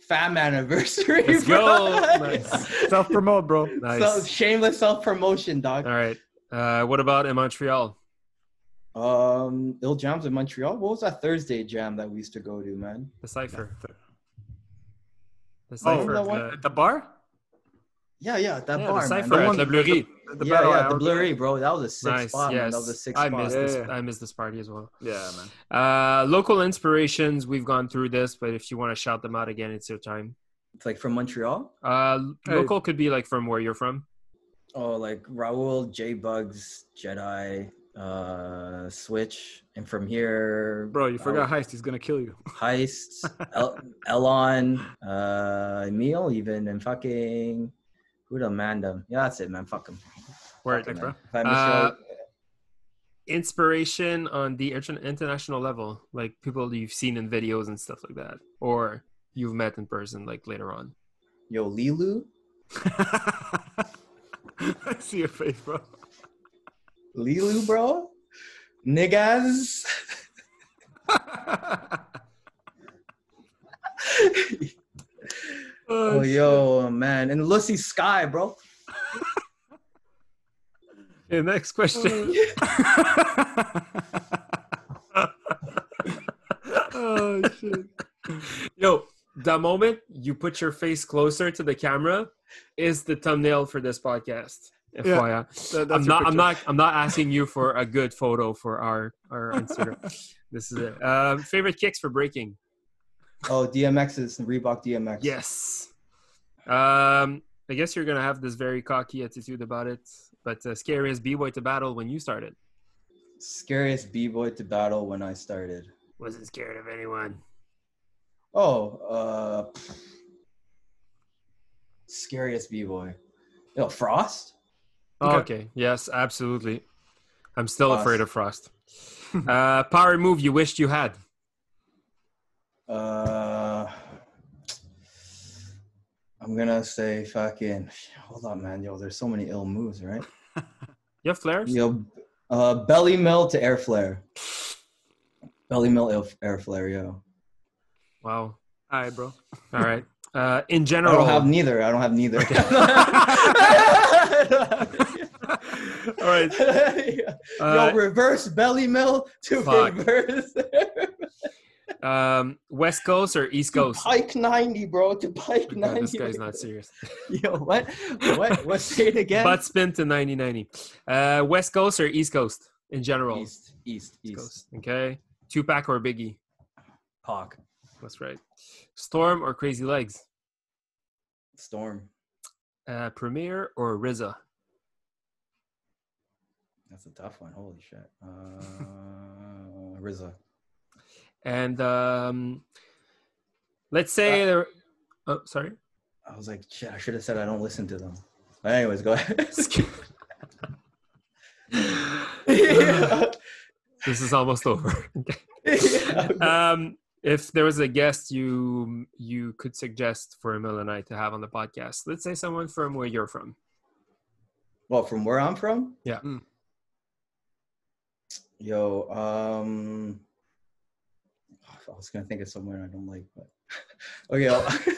fam anniversary. Let's bro. go. Nice. Self promote, bro. Nice. So shameless self promotion, dog. All right. Uh, what about in Montreal? Um, ill jams in Montreal. What was that Thursday jam that we used to go to, man? The cipher. The Oh, cipher. that one? uh, At the bar? Yeah, yeah, that Yeah, the bar, man. Cypher That at one- Le Bleury. The yeah, yeah, the Bleury, bro. That was a sick Nice. spot, man. That was a sick I spot. missed Yeah, this. yeah. I missed this party as well. Yeah, man. Uh, local inspirations. We've gone through this, but if you want to shout them out again, it's your time. It's like from Montreal. Uh, Hey. local could be like from where you're from. Oh, like Raul, J Bugs, Jedi, uh, Switch, and from here, Bro, you forgot Oh. Heist. He's gonna kill you. Heist, El- Elon, uh, Emil, even, and fucking who the Amanda. Yeah, that's it, man. Fuck him. Word. Bro. man. Miss Uh, Inspiration on the inter- international level, like people you've seen in videos and stuff like that, or you've met in person, like later on. yo, Lilou, I see your face, bro. Lilou, bro, niggas. Oh, oh, yo, man, and Lucy Sky, bro. Okay, next question. Oh. oh shit. Yo, the moment you put your face closer to the camera is the thumbnail for this podcast. FYI. That- I'm your not. I'm not. I'm not asking you for a good photo for our our Instagram. this is it. Um, favorite kicks for breaking. Oh, DMX's Reebok DMX. Yes. Um, I guess you're gonna have this very cocky attitude about it. But uh, scariest b-boy to battle when you started. Scariest b-boy to battle when I started. Wasn't scared of anyone. Oh, uh, scariest b-boy. Yo, Frost. Okay. okay. Yes, absolutely. I'm still Frost. afraid of Frost. uh, power move you wished you had. Uh, I'm gonna say fucking. Hold on, man. Yo, there's so many ill moves, right? You have flares? Yo, uh, belly mill to air flare. Belly mill air, air flare, yo. Wow. All right, bro. All right. Uh, in general, I don't have neither. I don't have neither. All right. Yo, Uh, reverse belly mill to fuck. reverse. um, West Coast or East Coast? Pike 90, bro. To Pike God, 90. this guy's not serious. Yo, what? What? What? Say it again. Butt spin to 9090. Uh, West Coast or East Coast in general? East, east, East east. Coast. Okay. Tupac or Biggie? Pac. That's right. Storm or Crazy Legs? Storm. Uh, Premier or RZA? That's a tough one. Holy shit. Uh, RZA. And um, let's say there. Oh, sorry. I was like, shit, I should have said I don't listen to them. But anyways, go ahead. yeah. this is almost over. Um, if there was a guest you you could suggest for Emil and I to have on the podcast, let's say someone from where you're from. Well, from where I'm from? Yeah. Mm. Yo, um I was gonna think of somewhere I don't like, but okay.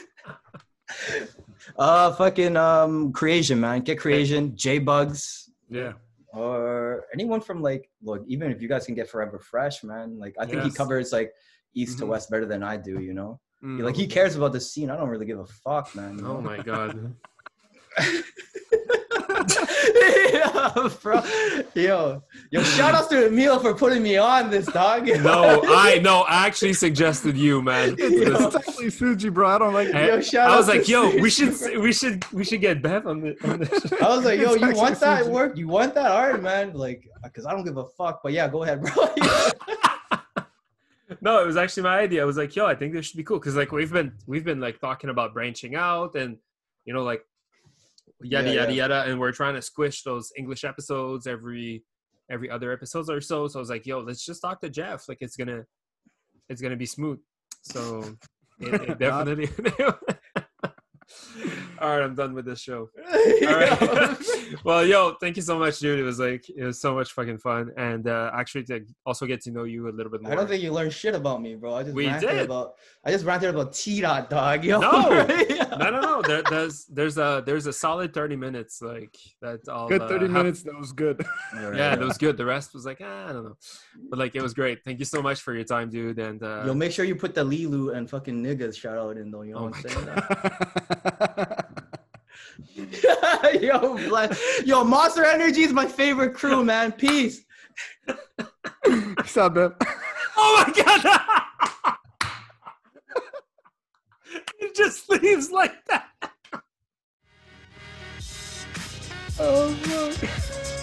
Uh fucking um creation, man. Get creation, J Bugs, Yeah. or anyone from like look, even if you guys can get forever fresh, man. Like I think he covers like east to Mhm. west better than I do, you know? Mm. Like he cares about the scene. I don't really give a fuck, man. Oh know? my god. yeah, bro. Yo, yo, shout out to Emil for putting me on this dog. No, I no, I actually suggested you, man. It's, actually Suji, bro. I don't like I, Yo, shout I was out like, to yo, we should bro. we should we should get Bev on the on this. I was like, yo, It's you want that Suji. work? You want that? art, man. Like, cause I don't give a fuck. But yeah, go ahead, bro. no, it was actually my idea. I was like, yo, I think this should be cool because like we've been we've been like talking about branching out and you know like yada Yeah, yada yeah. yada, and we're trying to squish those English episodes every every other episodes or so. So I was like, yo, let's just talk to Jeff. Like it's gonna it's gonna be smooth. So it, it definitely. All right, I'm done with this show. All right. well, yo, thank you so much, dude. It was like it was so much fucking fun, and uh, actually to also get to know you a little bit more. I don't think you learned shit about me, bro. I just We ranted did. about. I just ranted about T dot dog. Yo. No. Yeah. no, no, no. There, there's there's a there's a solid thirty minutes like that's all. Good uh, 30 hap- minutes. That was good. Yeah, that was good. The rest was like ah, I don't know, but like it was great. Thank you so much for your time, dude. And uh, Yo, make sure you put the Lilou and fucking niggas shout out in though. You know Oh what I'm saying? yo, bless. yo, Monster Energy is my favorite crew, man. Peace. Peace out, Bev. Oh my god! it just leaves like that. Oh, fuck.